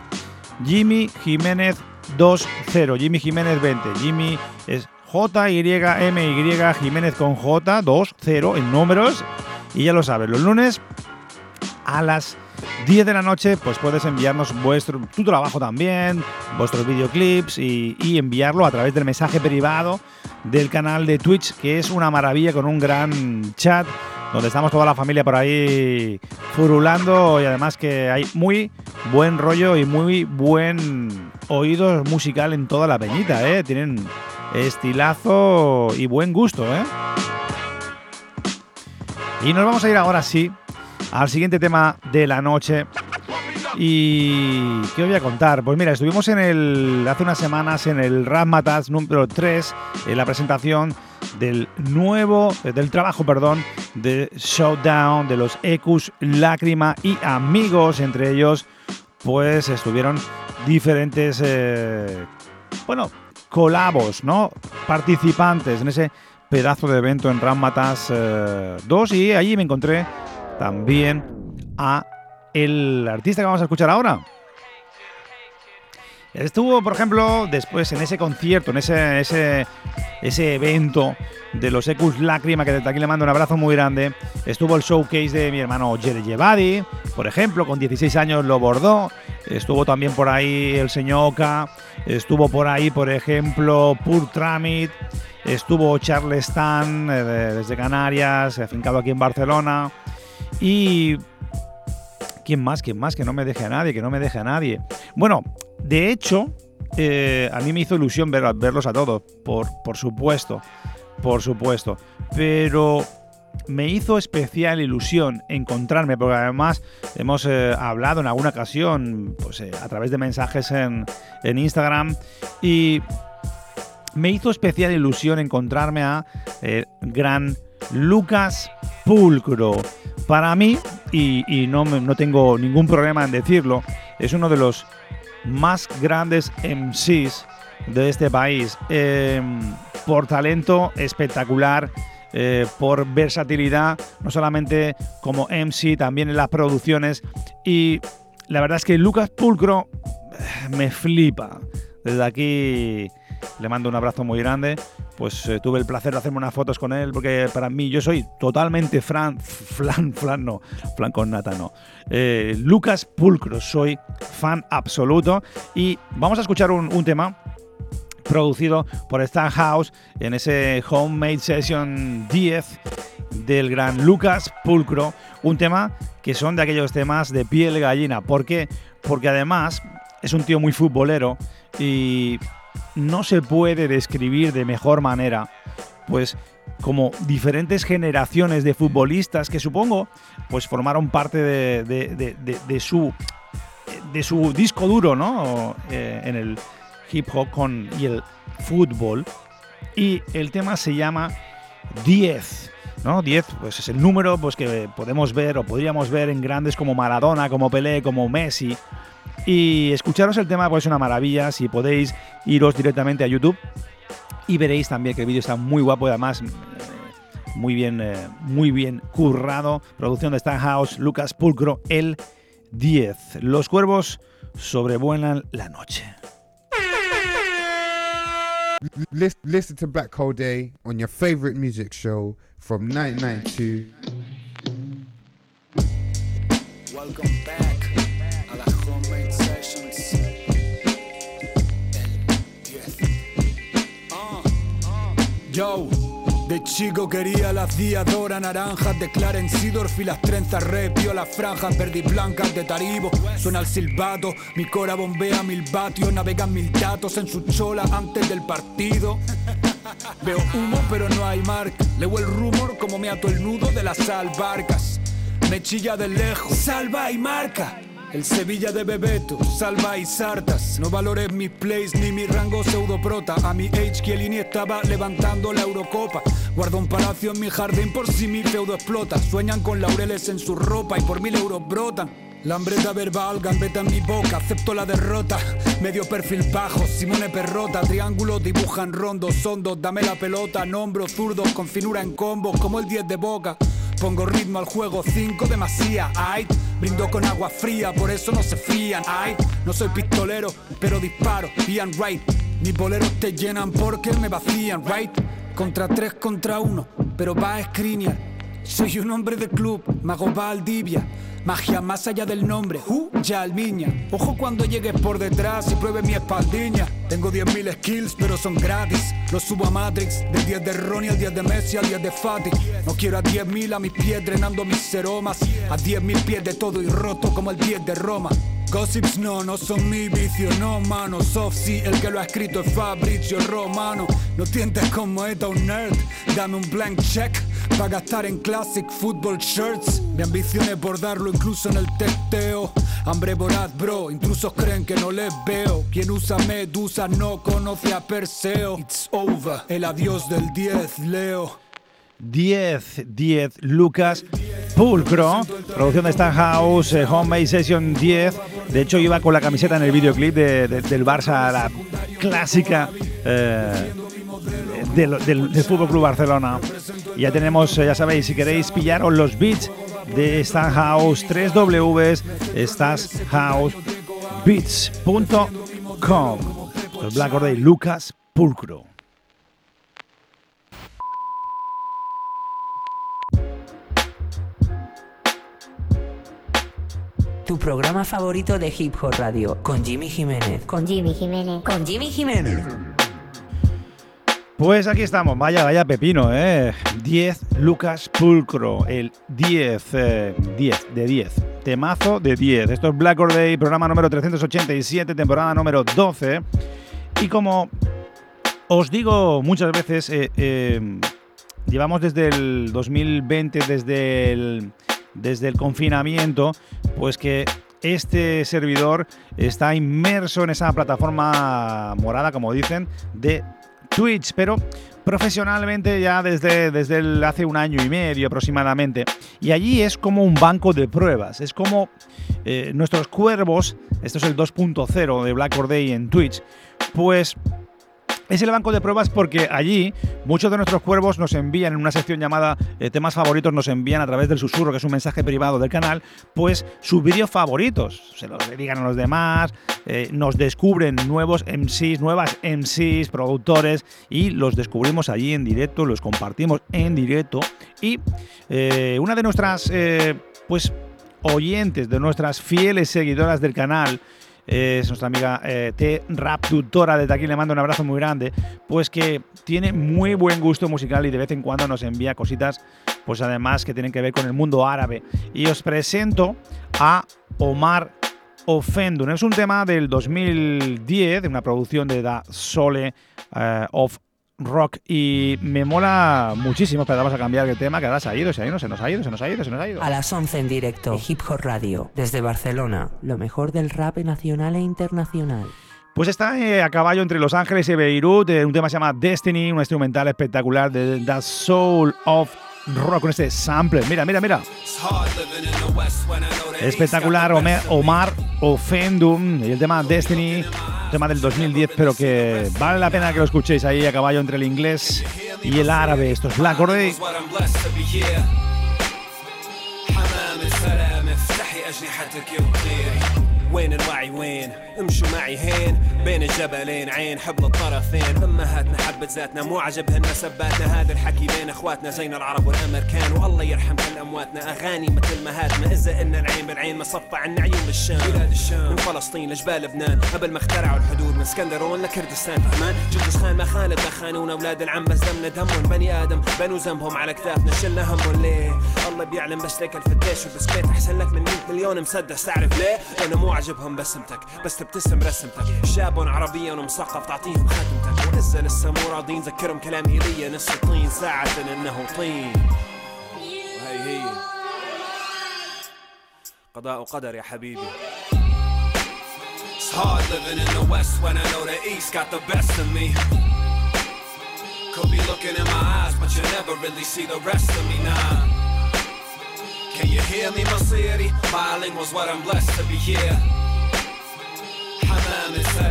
Jimmy Jiménez 20, Jimmy Jiménez 20. Jimmy es J-Y-M-Y Jiménez con J 20 en números. Y ya lo sabes, los lunes a las 10 de la noche, pues puedes enviarnos vuestro, tu trabajo también, vuestros videoclips y, y, enviarlo a través del mensaje privado del canal de Twitch, que es una maravilla con un gran chat donde estamos toda la familia por ahí furulando y además que hay muy buen rollo y muy buen oído musical en toda la peñita, ¿eh? Tienen estilazo y buen gusto, ¿eh? Y nos vamos a ir ahora sí al siguiente tema de la noche. ¿Y qué voy a contar? Pues mira, estuvimos en el hace unas semanas en el Razmatas número 3, en la presentación del nuevo, del trabajo, perdón, de Showdown, de los Ecus, Lágrima y Amigos, entre ellos, pues estuvieron diferentes, eh, bueno, colabos, ¿no? Participantes en ese pedazo de evento en Razmatas eh, 2 y allí me encontré también a el artista que vamos a escuchar ahora. Estuvo, por ejemplo, después en ese concierto, en ese, ese, evento de los Ecus Lágrima, que desde aquí le mando un abrazo muy grande. Estuvo el showcase de mi hermano Jere Jebadi, por ejemplo, con 16 años lo bordó. Estuvo también por ahí el señor Oka. Estuvo por ahí, por ejemplo, Pur Tramit. Estuvo Charles Stan eh, de- desde Canarias, afincado aquí en Barcelona. Y. ¿Quién más? ¿Quién más? Que no me deje a nadie, que no me deje a nadie. Bueno, de hecho, eh, a mí me hizo ilusión ver- verlos a todos, por, por supuesto. Por supuesto. Pero me hizo especial ilusión encontrarme, porque además hemos eh, hablado en alguna ocasión, pues eh, a través de mensajes en, en Instagram, y me hizo especial ilusión encontrarme a eh, gran Lucas Pulcro. Para mí, y, no, no tengo ningún problema en decirlo, es uno de los más grandes MCs de este país. Eh, por talento espectacular, eh, por versatilidad, no solamente como MC, también en las producciones. Y la verdad es que Lucas Pulcro eh, me flipa. Desde aquí le mando un abrazo muy grande. Pues eh, tuve el placer de hacerme unas fotos con él, porque para mí yo soy totalmente fran, flan, flan no, flan con nata no. Eh, Lucas Pulcro, soy fan absoluto. Y vamos a escuchar un, un tema producido por Stan House en ese Homemade Session 10 del gran Lucas Pulcro, un tema que son de aquellos temas de piel gallina. ¿Por qué? Porque además es un tío muy futbolero y no se puede describir de mejor manera, pues como diferentes generaciones de futbolistas que supongo pues formaron parte de, su de su disco duro, ¿no? Eh, en el hip hop con, y el fútbol. Y el tema se llama 10. ¿no? 10 pues es el número pues, que podemos ver o podríamos ver en grandes como Maradona, como Pelé, como Messi. Y escucharos el tema pues es una maravilla. Si podéis iros directamente a YouTube y veréis también que el vídeo está muy guapo y además eh, muy bien, eh, muy bien currado. Producción de Stan House, Lucas Pulcro, el 10. Los cuervos sobrevuelan la noche. Listen, listen to Black Hole Day on your favorite music show from 1992. Welcome back Yo, de chico quería las diadoras naranjas de Clarence Seedorf y las trenzas repio, las franjas verdes blancas de Taribo. Suena el silbato, mi cora bombea mil vatios, navegan mil datos en su chola antes del partido. Veo humo pero no hay marca, leo el rumor como me ato el nudo de las albarcas. Me chilla de lejos, salva y marca. El Sevilla de Bebeto, salva y sartas. No valores mis plays ni mi rango pseudoprota. A mi age Chiellini estaba levantando la Eurocopa. Guardo un palacio en mi jardín por si mi feudo explota. Sueñan con laureles en su ropa y por mil euros brotan. La verbal, gambeta en mi boca, acepto la derrota. Medio perfil bajo, Simone Perrota, triángulo dibujan rondos, hondos, dame la pelota, nombro zurdos con finura en combos, como el 10 de boca. Pongo ritmo al juego, 5 de ay. Brindo con agua fría, por eso no se frían, ay. No soy pistolero, pero disparo, Ian Right. Mis boleros te llenan porque me vacían, right? Contra tres, contra uno, pero va a Skriniar. Soy un hombre de club, mago Valdivia. Magia más allá del nombre, uh, ya almiña. Ojo cuando llegues por detrás y pruebes mi espaldiña. Tengo 10.000 skills, pero son gratis. Los subo a Matrix, del 10 de Ronnie al 10 de Messi al 10 de Fati. No quiero a 10.000 a mis pies drenando mis seromas. A 10.000 pies de todo y roto como el 10 de Roma. Gossips no, no son mi vicio, no mano. Soft sí, el que lo ha escrito es Fabrizio Romano. No tientes como esta un nerd, dame un blank check para gastar en classic football shirts. Mi ambición es bordarlo incluso en el testeo. Hambre voraz, bro, intrusos creen que no les veo. Quien usa medusa no conoce a Perseo. It's over, el adiós del 10, Leo. 10, 10, Lucas Pulcro, producción de Stan House, eh, Homemade Session 10. De hecho, iba con la camiseta en el videoclip de- de- del Barça, la clásica eh, del, del, del Fútbol Club Barcelona. Ya tenemos, eh, ya sabéis, si queréis pillaros los beats de Stan House, 3 Ws, stanhousebeats.com. Black Order Lucas Pulcro. Tu programa favorito de Hip Hop Radio con Jimmy Jiménez. Con Jimmy Jiménez. Con Jimmy Jiménez. Pues aquí estamos, vaya, vaya pepino, ¿eh? 10 Lucas Pulcro, el 10, eh, 10 de 10, temazo de 10. Esto es Black Or Day, programa número 387, temporada número 12. Y como os digo muchas veces, eh, eh, llevamos desde el 2020, desde el, desde el confinamiento, pues que este servidor está inmerso en esa plataforma morada, como dicen, de Twitch, pero profesionalmente ya desde, desde hace un año y medio aproximadamente. Y allí es como un banco de pruebas, es como eh, nuestros cuervos, esto es el 2.0 de Black Day en Twitch, pues es el banco de pruebas porque allí muchos de nuestros cuervos nos envían en una sección llamada eh, temas favoritos, nos envían a través del susurro, que es un mensaje privado del canal, pues sus vídeos favoritos. Se los dedican a los demás, eh, nos descubren nuevos MCs, nuevas MCs, productores, y los descubrimos allí en directo, los compartimos en directo. Y eh, una de nuestras, pues, oyentes, de nuestras fieles seguidoras del canal, es nuestra amiga eh, T Rap Tutora, desde aquí le mando un abrazo muy grande, pues que tiene muy buen gusto musical y de vez en cuando nos envía cositas, pues además que tienen que ver con el mundo árabe. Y os presento a Omar Ofendun. Es un tema del 2010, de una producción de Da Sole eh, of Rock y me mola muchísimo, pero vamos a cambiar el tema, que ahora se ha ido, se ha ido, se nos ha ido, se nos ha ido, se nos ha ido. A las 11 en directo, Hip Hop Radio, desde Barcelona, lo mejor del rap nacional e internacional. Pues está eh, a caballo entre Los Ángeles y Beirut, eh, un tema se llama Destiny, un instrumental espectacular de The Soul of Rock con este sample. Mira, mira, mira. Espectacular, Omar Ofendum y el tema Destiny, tema del 2010, pero que vale la pena que lo escuchéis ahí a caballo entre el inglés y el árabe. Esto es Black وين الوعي وين؟ امشوا معي هين بين الجبلين عين حبل الطرفين. أمهاتنا حبت ذاتنا مو عجبهن سباتنا هذا الحكي بين أخواتنا زين العرب والأمريكان. والله يرحم كل أمواتنا. أغاني مثل مهاتنا إذا إن العين بالعين ما صفى عنا عيون بالشام بلاد الشام. من فلسطين لجبال لبنان. قبل ما اخترعوا الحدود من اسكندرون لكردستان. فهمان جنكيز خان ما خان خانون. أولاد العم بس دمنا دمهم. بني آدم بنوا ذنبهم على كتافنا. شلنا همهم ليه؟ الله بيعلم بس ليك الفتيش والبسكيت أحسن لك من 100 مليون مسدس. تعرف ليه؟ لأنه مو عجبهم بسمتك بس تبتسم رسمتك. شاب عربيا ومثقف تعطيهم خاتمتك واذا لسه مو راضين ذكرهم كلام إيليا. نص طين ساعة إنه طين. وهي هي. قضاء وقدر يا حبيبي. It's hard living in the west when I know the east got the best of me. Could be looking in my eyes but you never really see the rest of me now. Can you hear me مصيري Bilingual's what I'm blessed to be here حمام السلام افتحي أجنحتك وطيري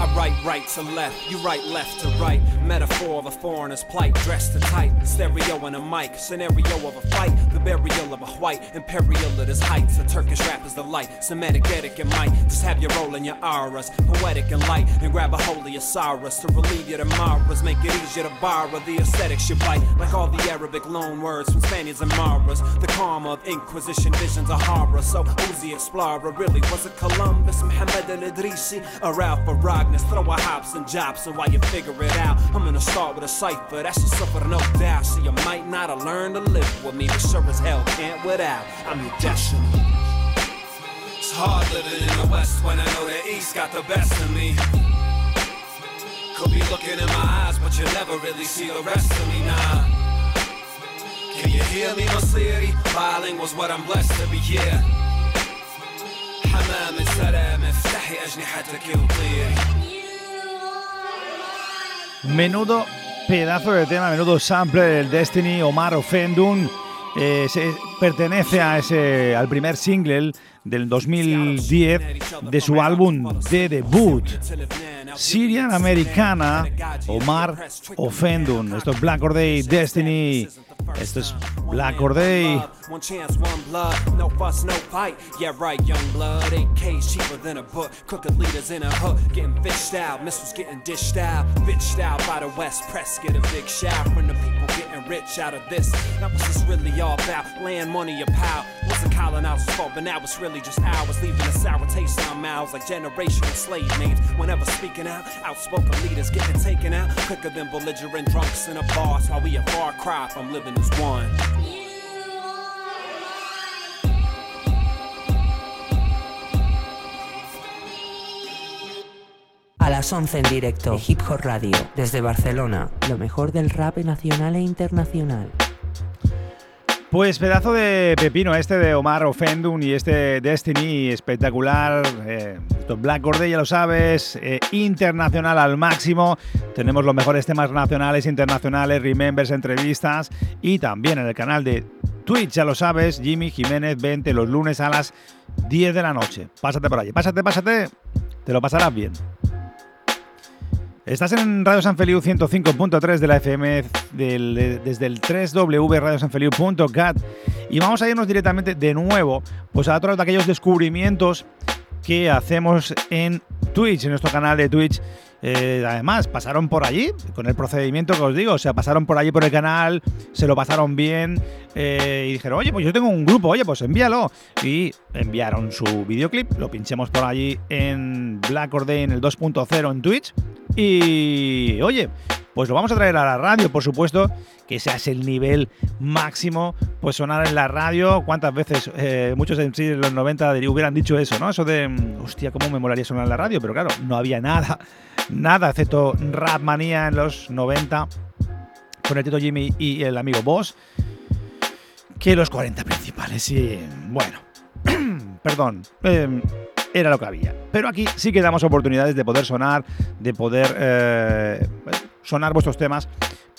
I write right to left, you write left to right. Metaphor of a foreigner's plight, dressed to tight. Stereo and a mic, scenario of a fight. The burial of a white, imperial at his heights. A Turkish rap is the light, Semitic etiquette and might. Just have your you rolling your auras, poetic and light. And grab a holy Osiris to relieve your tomorrows. Make it easier to borrow the aesthetics you bite. Like all the Arabic loan words from Spaniards and Maras. The karma of Inquisition visions of horror. So who's the explorer? Really, was it Columbus, Muhammad al Idrisi, or Ralph Aragnas? Throw a hops and jobs and while you figure it out. I'm gonna start with a cipher, that's just suffer no doubt. So you might not have learned to live with me, but sure as hell can't without. I'm your destiny. It's hard living in the West when I know the East got the best of me. Could be looking in my eyes, but you never really see the rest of me now. Can you hear me, Masiri? Bilingual's what I'm blessed to be here. حمام السلام افتحي أجنحتك وطيري Menudo pedazo de tema, menudo sample del Destiny Omar Ofendun. Eh, se- pertenece a ese, al primer single del 2010 de su álbum de debut. Syrian Americana Omar Ofendun. Esto es Black Or Day Destiny. Esto es Black Or Day. One chance, one blood, no fuss, no fight. Yeah, right, young blood. AK's cheaper than a book. Crooked leaders in a hook, getting fished out. Missiles getting dished out. Bitched out by the West Press. Get a big shout from the people getting rich out of this. Now, what's this really all about? Land, money, or power? But now it's really just ours, leaving a sour taste in like generational. Whenever speaking out, outspoken leaders getting taken out quicker than belligerent drunks a we a far cry from living as one. Las 11 en directo, Hip Hop Radio, desde Barcelona, lo mejor del rap nacional e internacional. Pues pedazo de pepino este de Omar Ofendun y este Destiny espectacular. Eh, Black Corday, ya lo sabes, eh, internacional al máximo. Tenemos los mejores temas nacionales, internacionales, remembers, entrevistas y también en el canal de Twitch, ya lo sabes, Jimmy Jiménez 20 los lunes a las 10 de la noche. Pásate por allí, pásate, pásate, te lo pasarás bien. Estás en Radio San Feliu 105.3 de la FM desde el www.radiosanfeliu.cat y vamos a irnos directamente de nuevo pues a otros de aquellos descubrimientos que hacemos en Twitch, en nuestro canal de Twitch. Eh, además, pasaron por allí con el procedimiento que os digo, o sea, pasaron por allí por el canal, se lo pasaron bien eh, y dijeron, oye, pues yo tengo un grupo, oye, pues envíalo. Y enviaron su videoclip, lo pinchemos por allí en Black Or Day en el 2.0 en Twitch. Y oye, pues lo vamos a traer a la radio, por supuesto, que ese es el nivel máximo, pues sonar en la radio. ¿Cuántas veces eh, muchos en en los 90 dir- hubieran dicho eso, ¿no? Eso de, mm, hostia, ¿cómo me molaría sonar en la radio? Pero claro, no había nada, nada, excepto Rap Manía en los 90, con el Tito Jimmy y el amigo Boss, que los 40 principales. Y bueno, perdón, eh, era lo que había. Pero aquí sí que damos oportunidades de poder sonar, de poder eh, sonar vuestros temas,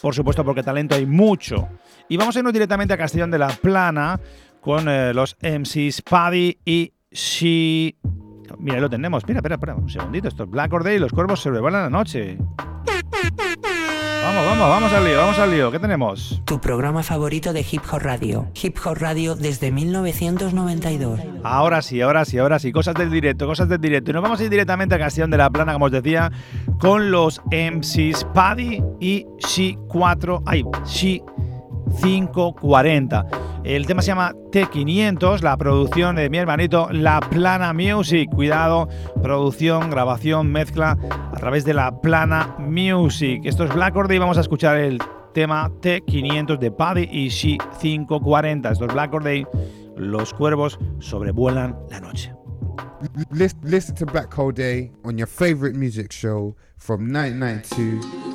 por supuesto, porque talento hay mucho. Y vamos a irnos directamente a Castellón de la Plana con eh, los MCs Paddy y She. Mira, lo tenemos. Mira, espera, espera, un segundito. Esto es Black Or Day, los cuervos sobrevuelan la noche. Vamos, vamos, vamos al lío, vamos al lío. ¿Qué tenemos? Tu programa favorito de Hip Hop Radio. Hip Hop Radio desde 1992. Ahora sí, ahora sí, ahora sí. Cosas del directo, cosas del directo. Y nos vamos a ir directamente a Castellón de la Plana, como os decía, con los MCs Paddy y She 4. Ay, She 540. El tema se llama T500, la producción de mi hermanito La Plana Music. Cuidado, producción, grabación, mezcla a través de La Plana Music. Esto es Black Or Day y vamos a escuchar el tema T500 de Paddy y She 540. Esto es Black Or Day. Los cuervos sobrevuelan la noche. Listen, listen to Black Hole Day on your favorite music show from 1992.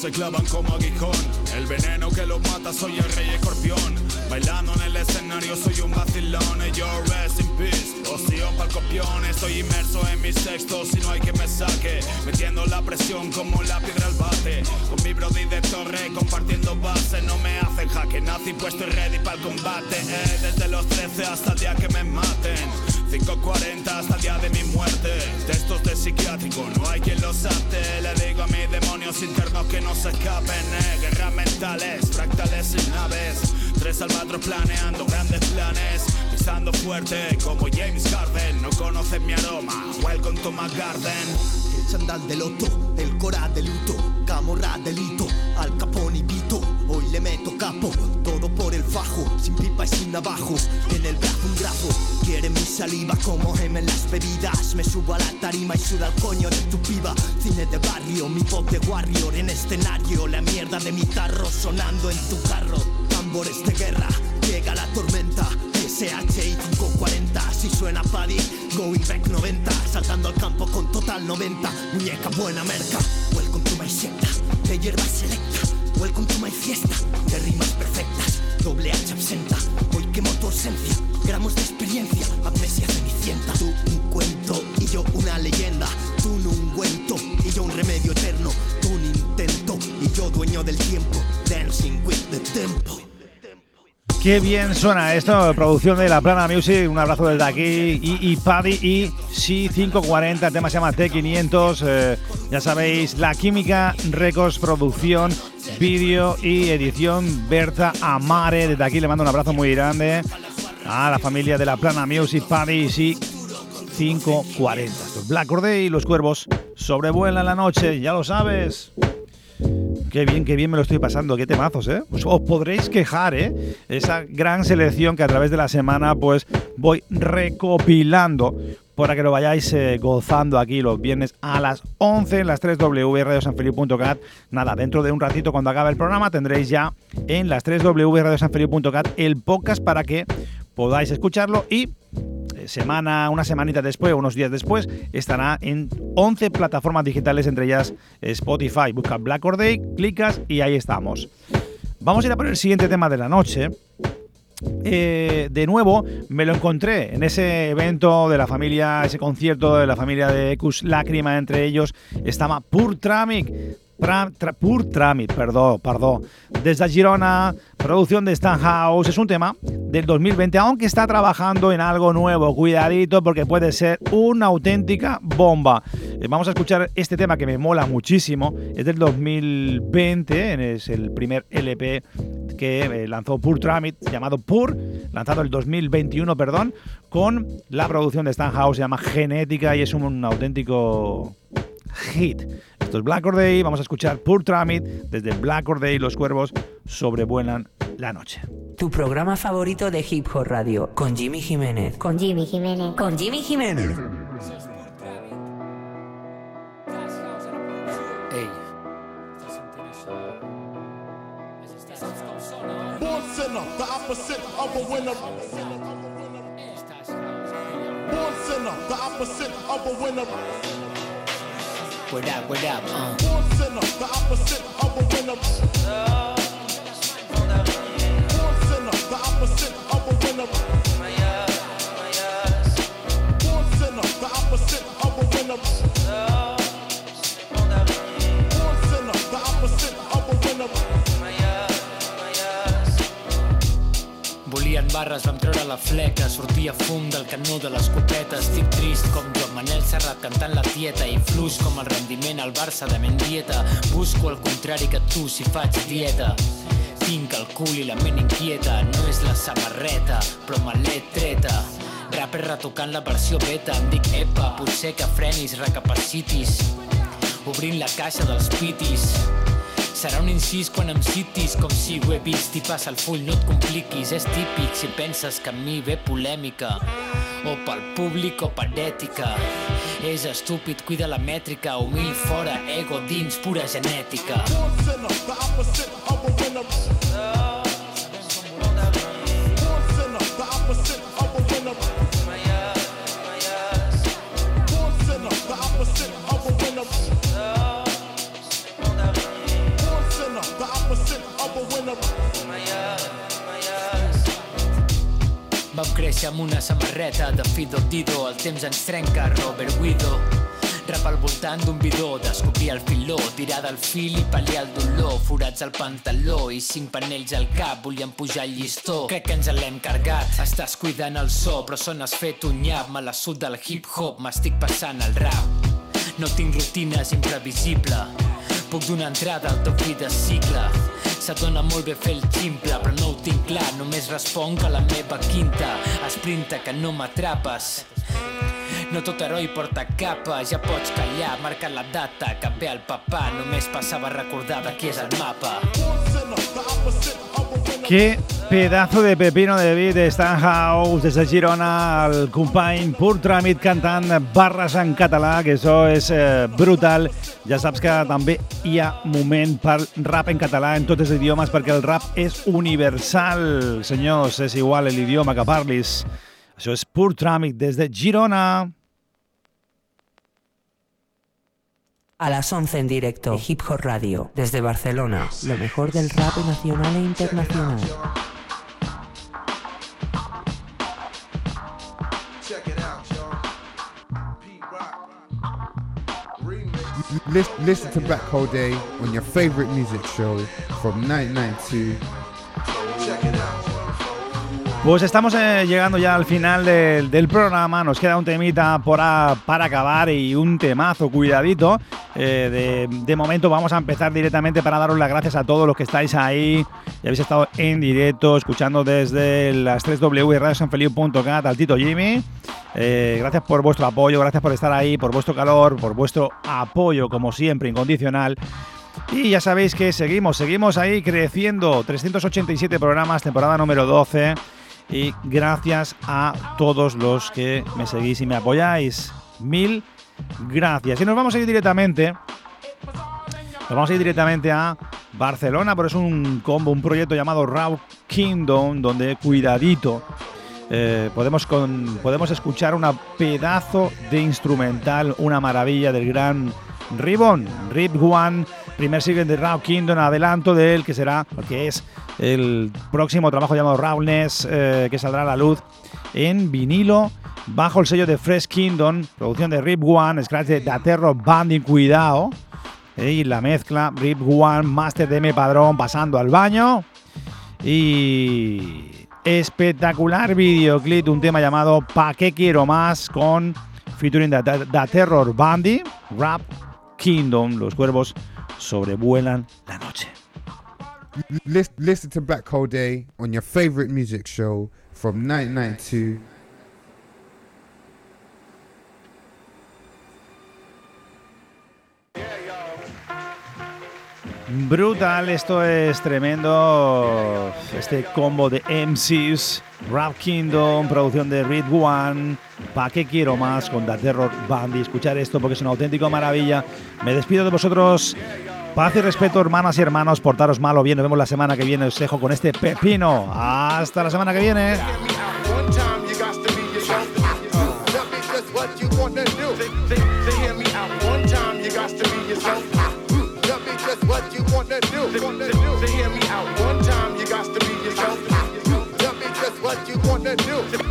Frases que se clavan como aguijón. El veneno que los mata, soy el rey escorpión. Bailando en el escenario, soy un vacilón. Y yo rest in peace. Ocio pa'l copión. Estoy inmerso en mis textos y no hay que me saque. Metiendo la presión como la piedra al bate. Con mi brody de torre, compartiendo base. No me hacen jaque, nazi puesto y ready para el combate. eh. Desde los 13 hasta el día que me maten. 5.40 hasta el día de mi muerte. Textos de psiquiátrico, no hay quien los ate. Le digo a mis demonios internos que no se escapen. Eh. Fractales y naves. Tres albatros planeando grandes planes. Pisando fuerte como James Harden. No conocen mi aroma. Welcome to my garden. El chandal del loto, el cora de luto, camorra delito, al capón y pito. Hoy le meto capo, fajo, sin pipa y sin navajos. En el brazo un grafo, quiere mi saliva como gemen las bebidas. Me subo a la tarima y suda el coño de tu piba. Cine de barrio, mi voz de warrior en escenario. La mierda de mi tarro sonando en tu carro. Tambores de guerra, llega la tormenta. SHI 540, si suena Paddy, going back 90, saltando al campo con total 90, muñeca buena merca, welcome to my secta, de hierba selecta, welcome to my fiesta, de un cuento y yo una leyenda, tú un ungüento y yo un remedio eterno, tú un intento y yo dueño del tiempo, dancing with the tempo. Qué bien suena esto, producción de La Plana Music, un abrazo desde aquí, y, y Paddy y Sí 540, el tema se llama T500, eh, ya sabéis, La Química Records, producción, vídeo y edición, Berta Amare, desde aquí le mando un abrazo muy grande a la familia de La Plana Music, Paddy y 5.40. Esto es Black Day y los cuervos sobrevuelan la noche, ya lo sabes. Qué bien, qué bien me lo estoy pasando, qué temazos, ¿eh? Pues os podréis quejar, ¿eh? Esa gran selección que a través de la semana pues voy recopilando para que lo vayáis eh, gozando aquí los viernes a las 11 en las 3 www.radiosanfeliu.cat. Nada, dentro de un ratito cuando acabe el programa tendréis ya en las 3 www.radiosanfeliu.cat el podcast para que podáis escucharlo y semana, una semanita después, unos días después, estará en 11 plataformas digitales, entre ellas Spotify. Busca Black or clicas y ahí estamos. Vamos a ir a por el siguiente tema de la noche. Eh, de nuevo me lo encontré en ese evento de la familia, ese concierto de la familia de Ecus Lágrima, entre ellos estaba Tramic, Pur Tramit, perdón, perdón. Desde Girona, producción de Stan House, es un tema del 2020, aunque está trabajando en algo nuevo. Cuidadito porque puede ser una auténtica bomba. Eh, vamos a escuchar este tema que me mola muchísimo. Es del 2020, es el primer LP que eh, lanzó Pur Tramit, llamado Pur, lanzado el 2021, perdón, con la producción de Stan House, se llama Genética y es un auténtico hit. Esto es Black Or Day, vamos a escuchar Pur Tramit desde Black Or Day, los cuervos sobrevuelan la noche. Tu programa favorito de Hip Hop Radio, con Jimmy Jiménez. Con Jimmy Jiménez. Con Jimmy Jiménez. Born sinner, the opposite of a winner. Born sinner, the opposite of a winner. What up, what up, uh. Born sinner, the opposite of a winner. Born sinner, the opposite of a winner. Born sinner, the opposite of a winner. Volien barres, vam treure la fleca, sortia fum del canó de l'escopeta. Estic trist com Joan Manel Serrat cantant la tieta i fluix com el rendiment al Barça de Mendieta. Busco el contrari que tu si faig dieta. Tinc el cul i la ment inquieta, no és la samarreta, però me l'he treta. Rapper retocant la versió beta, em dic epa, potser que frenis, recapacitis. Obrint la caixa dels pitis. Serà un incís quan em citis com si ho he vist i passa el full, no et compliquis, és típic si penses que amb mi ve polèmica o pel públic o per ètica. És estúpid, cuida la mètrica, humil fora, ego dins, pura genètica. Born sinner, the opposite of a winner. Vam créixer amb una samarreta de Fido Dido, el temps ens trenca, Robert Guido. Rap al voltant d'un bidó, descobrir el filó, tirar del fil i pal·liar el dolor, forats al pantaló i cinc panells al cap, volíem pujar el llistó. Crec que ens l'hem cargat, estàs cuidant el so, però son has fet un nyap, me la sud del hip-hop, m'estic passant el rap. No tinc rutines imprevisible, puc donar entrada al teu fi de cicle. S'adona molt bé fer el ximple, però no ho tinc clar, només responc a la meva quinta. Esprinta que no m'atrapes. No tot heroi porta capa, ja pots callar, marca la data, que ve el papà, només passava a recordar de qui és el mapa. Qué pedazo de pepino de beat de Stan House des de Girona, el company Pur Tràmit cantant barres en català, que això és eh, brutal. Ja saps que també hi ha moment per rap en català en tots els idiomes perquè el rap és universal. Senyors, és igual l'idioma que parlis. Això és Pur Tràmit des de Girona. A las 11 en directo, Hip Hop Radio, desde Barcelona, lo mejor del rap nacional e internacional. Listen, listen to Black Hole Day on your favorite music show from 1992. Pues estamos eh, llegando ya al final del, programa. Nos queda un temita por para acabar y un temazo, cuidadito. Eh, de, momento vamos a empezar directamente para daros las gracias a todos los que estáis ahí y habéis estado en directo, escuchando desde las 3W radiosanfeliu.cat al Tito Jimmy. Eh, gracias por vuestro apoyo, gracias por estar ahí, por vuestro calor, por vuestro apoyo, como siempre, incondicional. Y ya sabéis que seguimos, seguimos ahí creciendo. 387 programas, temporada número 12. Y gracias a todos los que me seguís y me apoyáis. Mil gracias. Y nos vamos a ir directamente. Nos vamos a ir directamente a Barcelona, pero es un combo, un proyecto llamado Raw Kingdom, donde cuidadito. eh, podemos, con, podemos escuchar una pedazo de instrumental, una maravilla del gran Ribbon, Rip One, primer single de Raw Kingdom, adelanto de él, que será, que es el próximo trabajo llamado Rawness, eh, que saldrá a la luz en vinilo, bajo el sello de Fresh Kingdom, producción de Rip One, scratch de Daterro Banding, cuidado, eh, y la mezcla Rip One, Master de M Padrón, pasando al baño, y espectacular videoclip, un tema llamado Pa' qué quiero más, con featuring Da Da Terror Bandy, Rap Kingdom, los cuervos sobrevuelan la noche. Listen, to Black Hole Day on your favorite music show from 1992. Brutal, esto es tremendo. Este combo de MCs, Rap Kingdom, producción de Reed One. ¿Pa' qué quiero más con Da Terror Bandy? Escuchar esto porque es una auténtica maravilla. Me despido de vosotros. Paz y respeto, hermanas y hermanos. Portaros mal o bien. Nos vemos la semana que viene. Os dejo con este pepino. Hasta la semana que viene. Say, say, say, hear me out. One time you got to be yourself. Tell me just what you wanna do.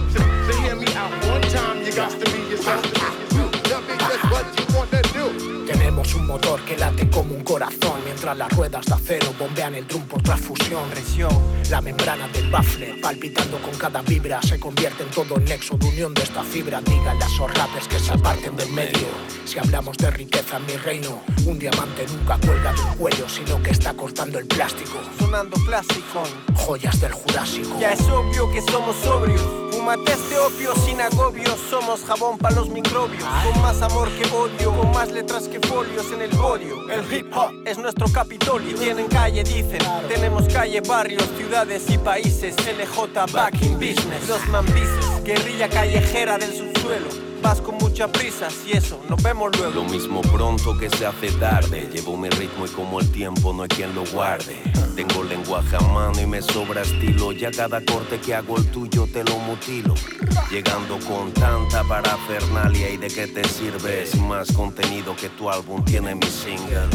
Mientras las ruedas de acero bombean el drum por transfusión Presión, la membrana del bafle Palpitando con cada vibra Se convierte en todo el nexo de unión de esta fibra Díganle a esos rapes que se aparten del medio Si hablamos de riqueza en mi reino Un diamante nunca cuelga de un cuello Sino que está cortando el plástico Sonando plástico. Joyas del Jurásico Ya es obvio que somos sobrios. Fúmate este opio sin agobios. Somos jabón para los microbios. Con más amor que odio. Con más letras que folios en el podio. El hip hop es nuestro capitolio. Tienen calle, dicen. Tenemos calle, barrios, ciudades y países. LJ back in business. Los mambises. Guerrilla callejera del subsuelo. Vas con mucha prisa, si eso, nos vemos luego. Lo mismo pronto que se hace tarde. Llevo mi ritmo y como el tiempo no hay quien lo guarde. Tengo lenguaje a mano y me sobra estilo. Ya cada corte que hago el tuyo te lo mutilo. Llegando con tanta parafernalia y de qué te sirve. Sin más contenido que tu álbum tiene mi single.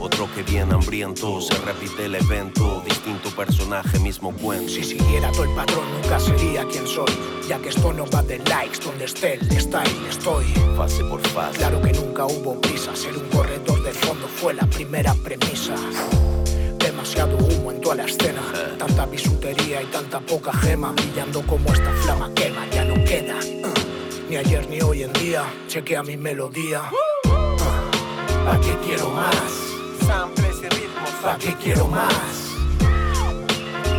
Otro que viene hambriento, se repite el evento. Distinto personaje, mismo cuento. Si siguiera todo el patrón nunca sería quien soy. Ya que esto no va de likes, donde esté el style estoy. Fase por fase. Claro que nunca hubo prisa, ser un corredor de fondo fue la primera premisa. Demasiado humo en toda la escena. Tanta bisutería y tanta poca gema. Brillando como esta flama quema, ya no queda. Uh, Ni ayer ni hoy en día, chequea mi melodía. Uh, ¿Pa' qué quiero más? Samples y ritmos. ¿Pa' qué quiero más?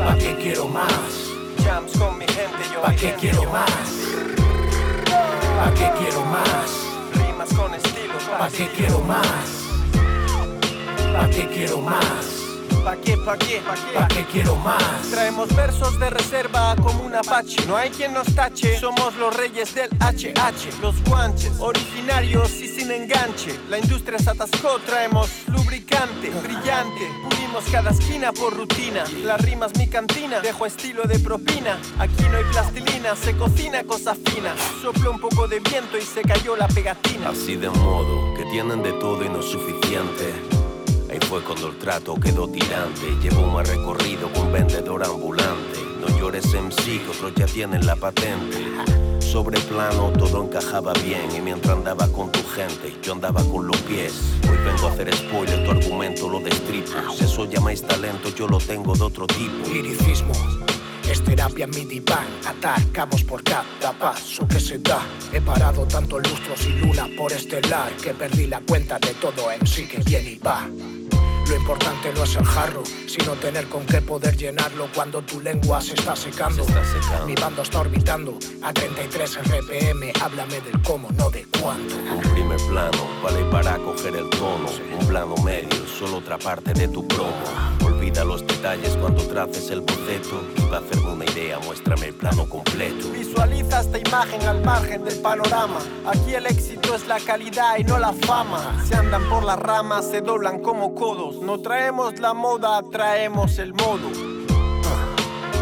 ¿Pa' qué quiero más? Jams con mi gente, yo ¿Pa' mi qué quiero más? ¿Pa' qué quiero más? Rimas con estilo. ¿Pa' qué quiero más? ¿Pa' qué quiero más? ¿Pa' qué, pa' qué, pa' qué? ¿Pa' qué quiero más? Traemos versos de reserva como un apache. No hay quien nos tache. Somos los reyes del HH. Los guanches, originarios y sin enganche. La industria se atascó. Traemos lubricante, brillante. Pulimos cada esquina por rutina. La rima es mi cantina. Dejo estilo de propina. Aquí no hay plastilina. Se cocina cosa fina. Soplo un poco de viento y se cayó la pegatina. Así de modo que tienen de todo y no es suficiente. Ahí fue cuando el trato quedó tirante. Llevo más recorrido con vendedor ambulante. No llores MC, que otros ya tienen la patente. Sobre plano todo encajaba bien y mientras andaba con tu gente, yo andaba con los pies. Hoy vengo a hacer spoiler, tu argumento lo destripo. Si eso llamáis talento, yo lo tengo de otro tipo. Liricismo, este terapia en mi diván, atar por cada paso que se da. He parado tanto lustros y luna por estelar que perdí la cuenta de todo en sí que viene y va. Lo importante no es el jarro, sino tener con qué poder llenarlo cuando tu lengua se está secando. Mi bando está orbitando a 33 RPM. Háblame del cómo, no de cuánto. Un primer plano vale para coger el tono. Un plano medio, solo otra parte de tu promo. Olvida los detalles cuando traces el boceto. Y para hacerme una idea, muéstrame el plano completo. Visualiza esta imagen al margen del panorama. Aquí el éxito es la calidad y no la fama. Se andan por las ramas, se doblan como codos. No traemos la moda, traemos el modo.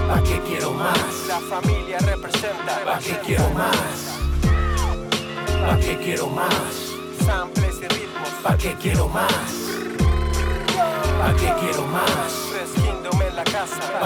¿Pa' qué quiero más? La familia representa. ¿Pa' qué quiero más? ¿Pa' qué quiero más? Samples y ritmos. ¿Pa' qué quiero más? ¿Pa' qué quiero más? Fresquíndome en la casa. ¿Pa'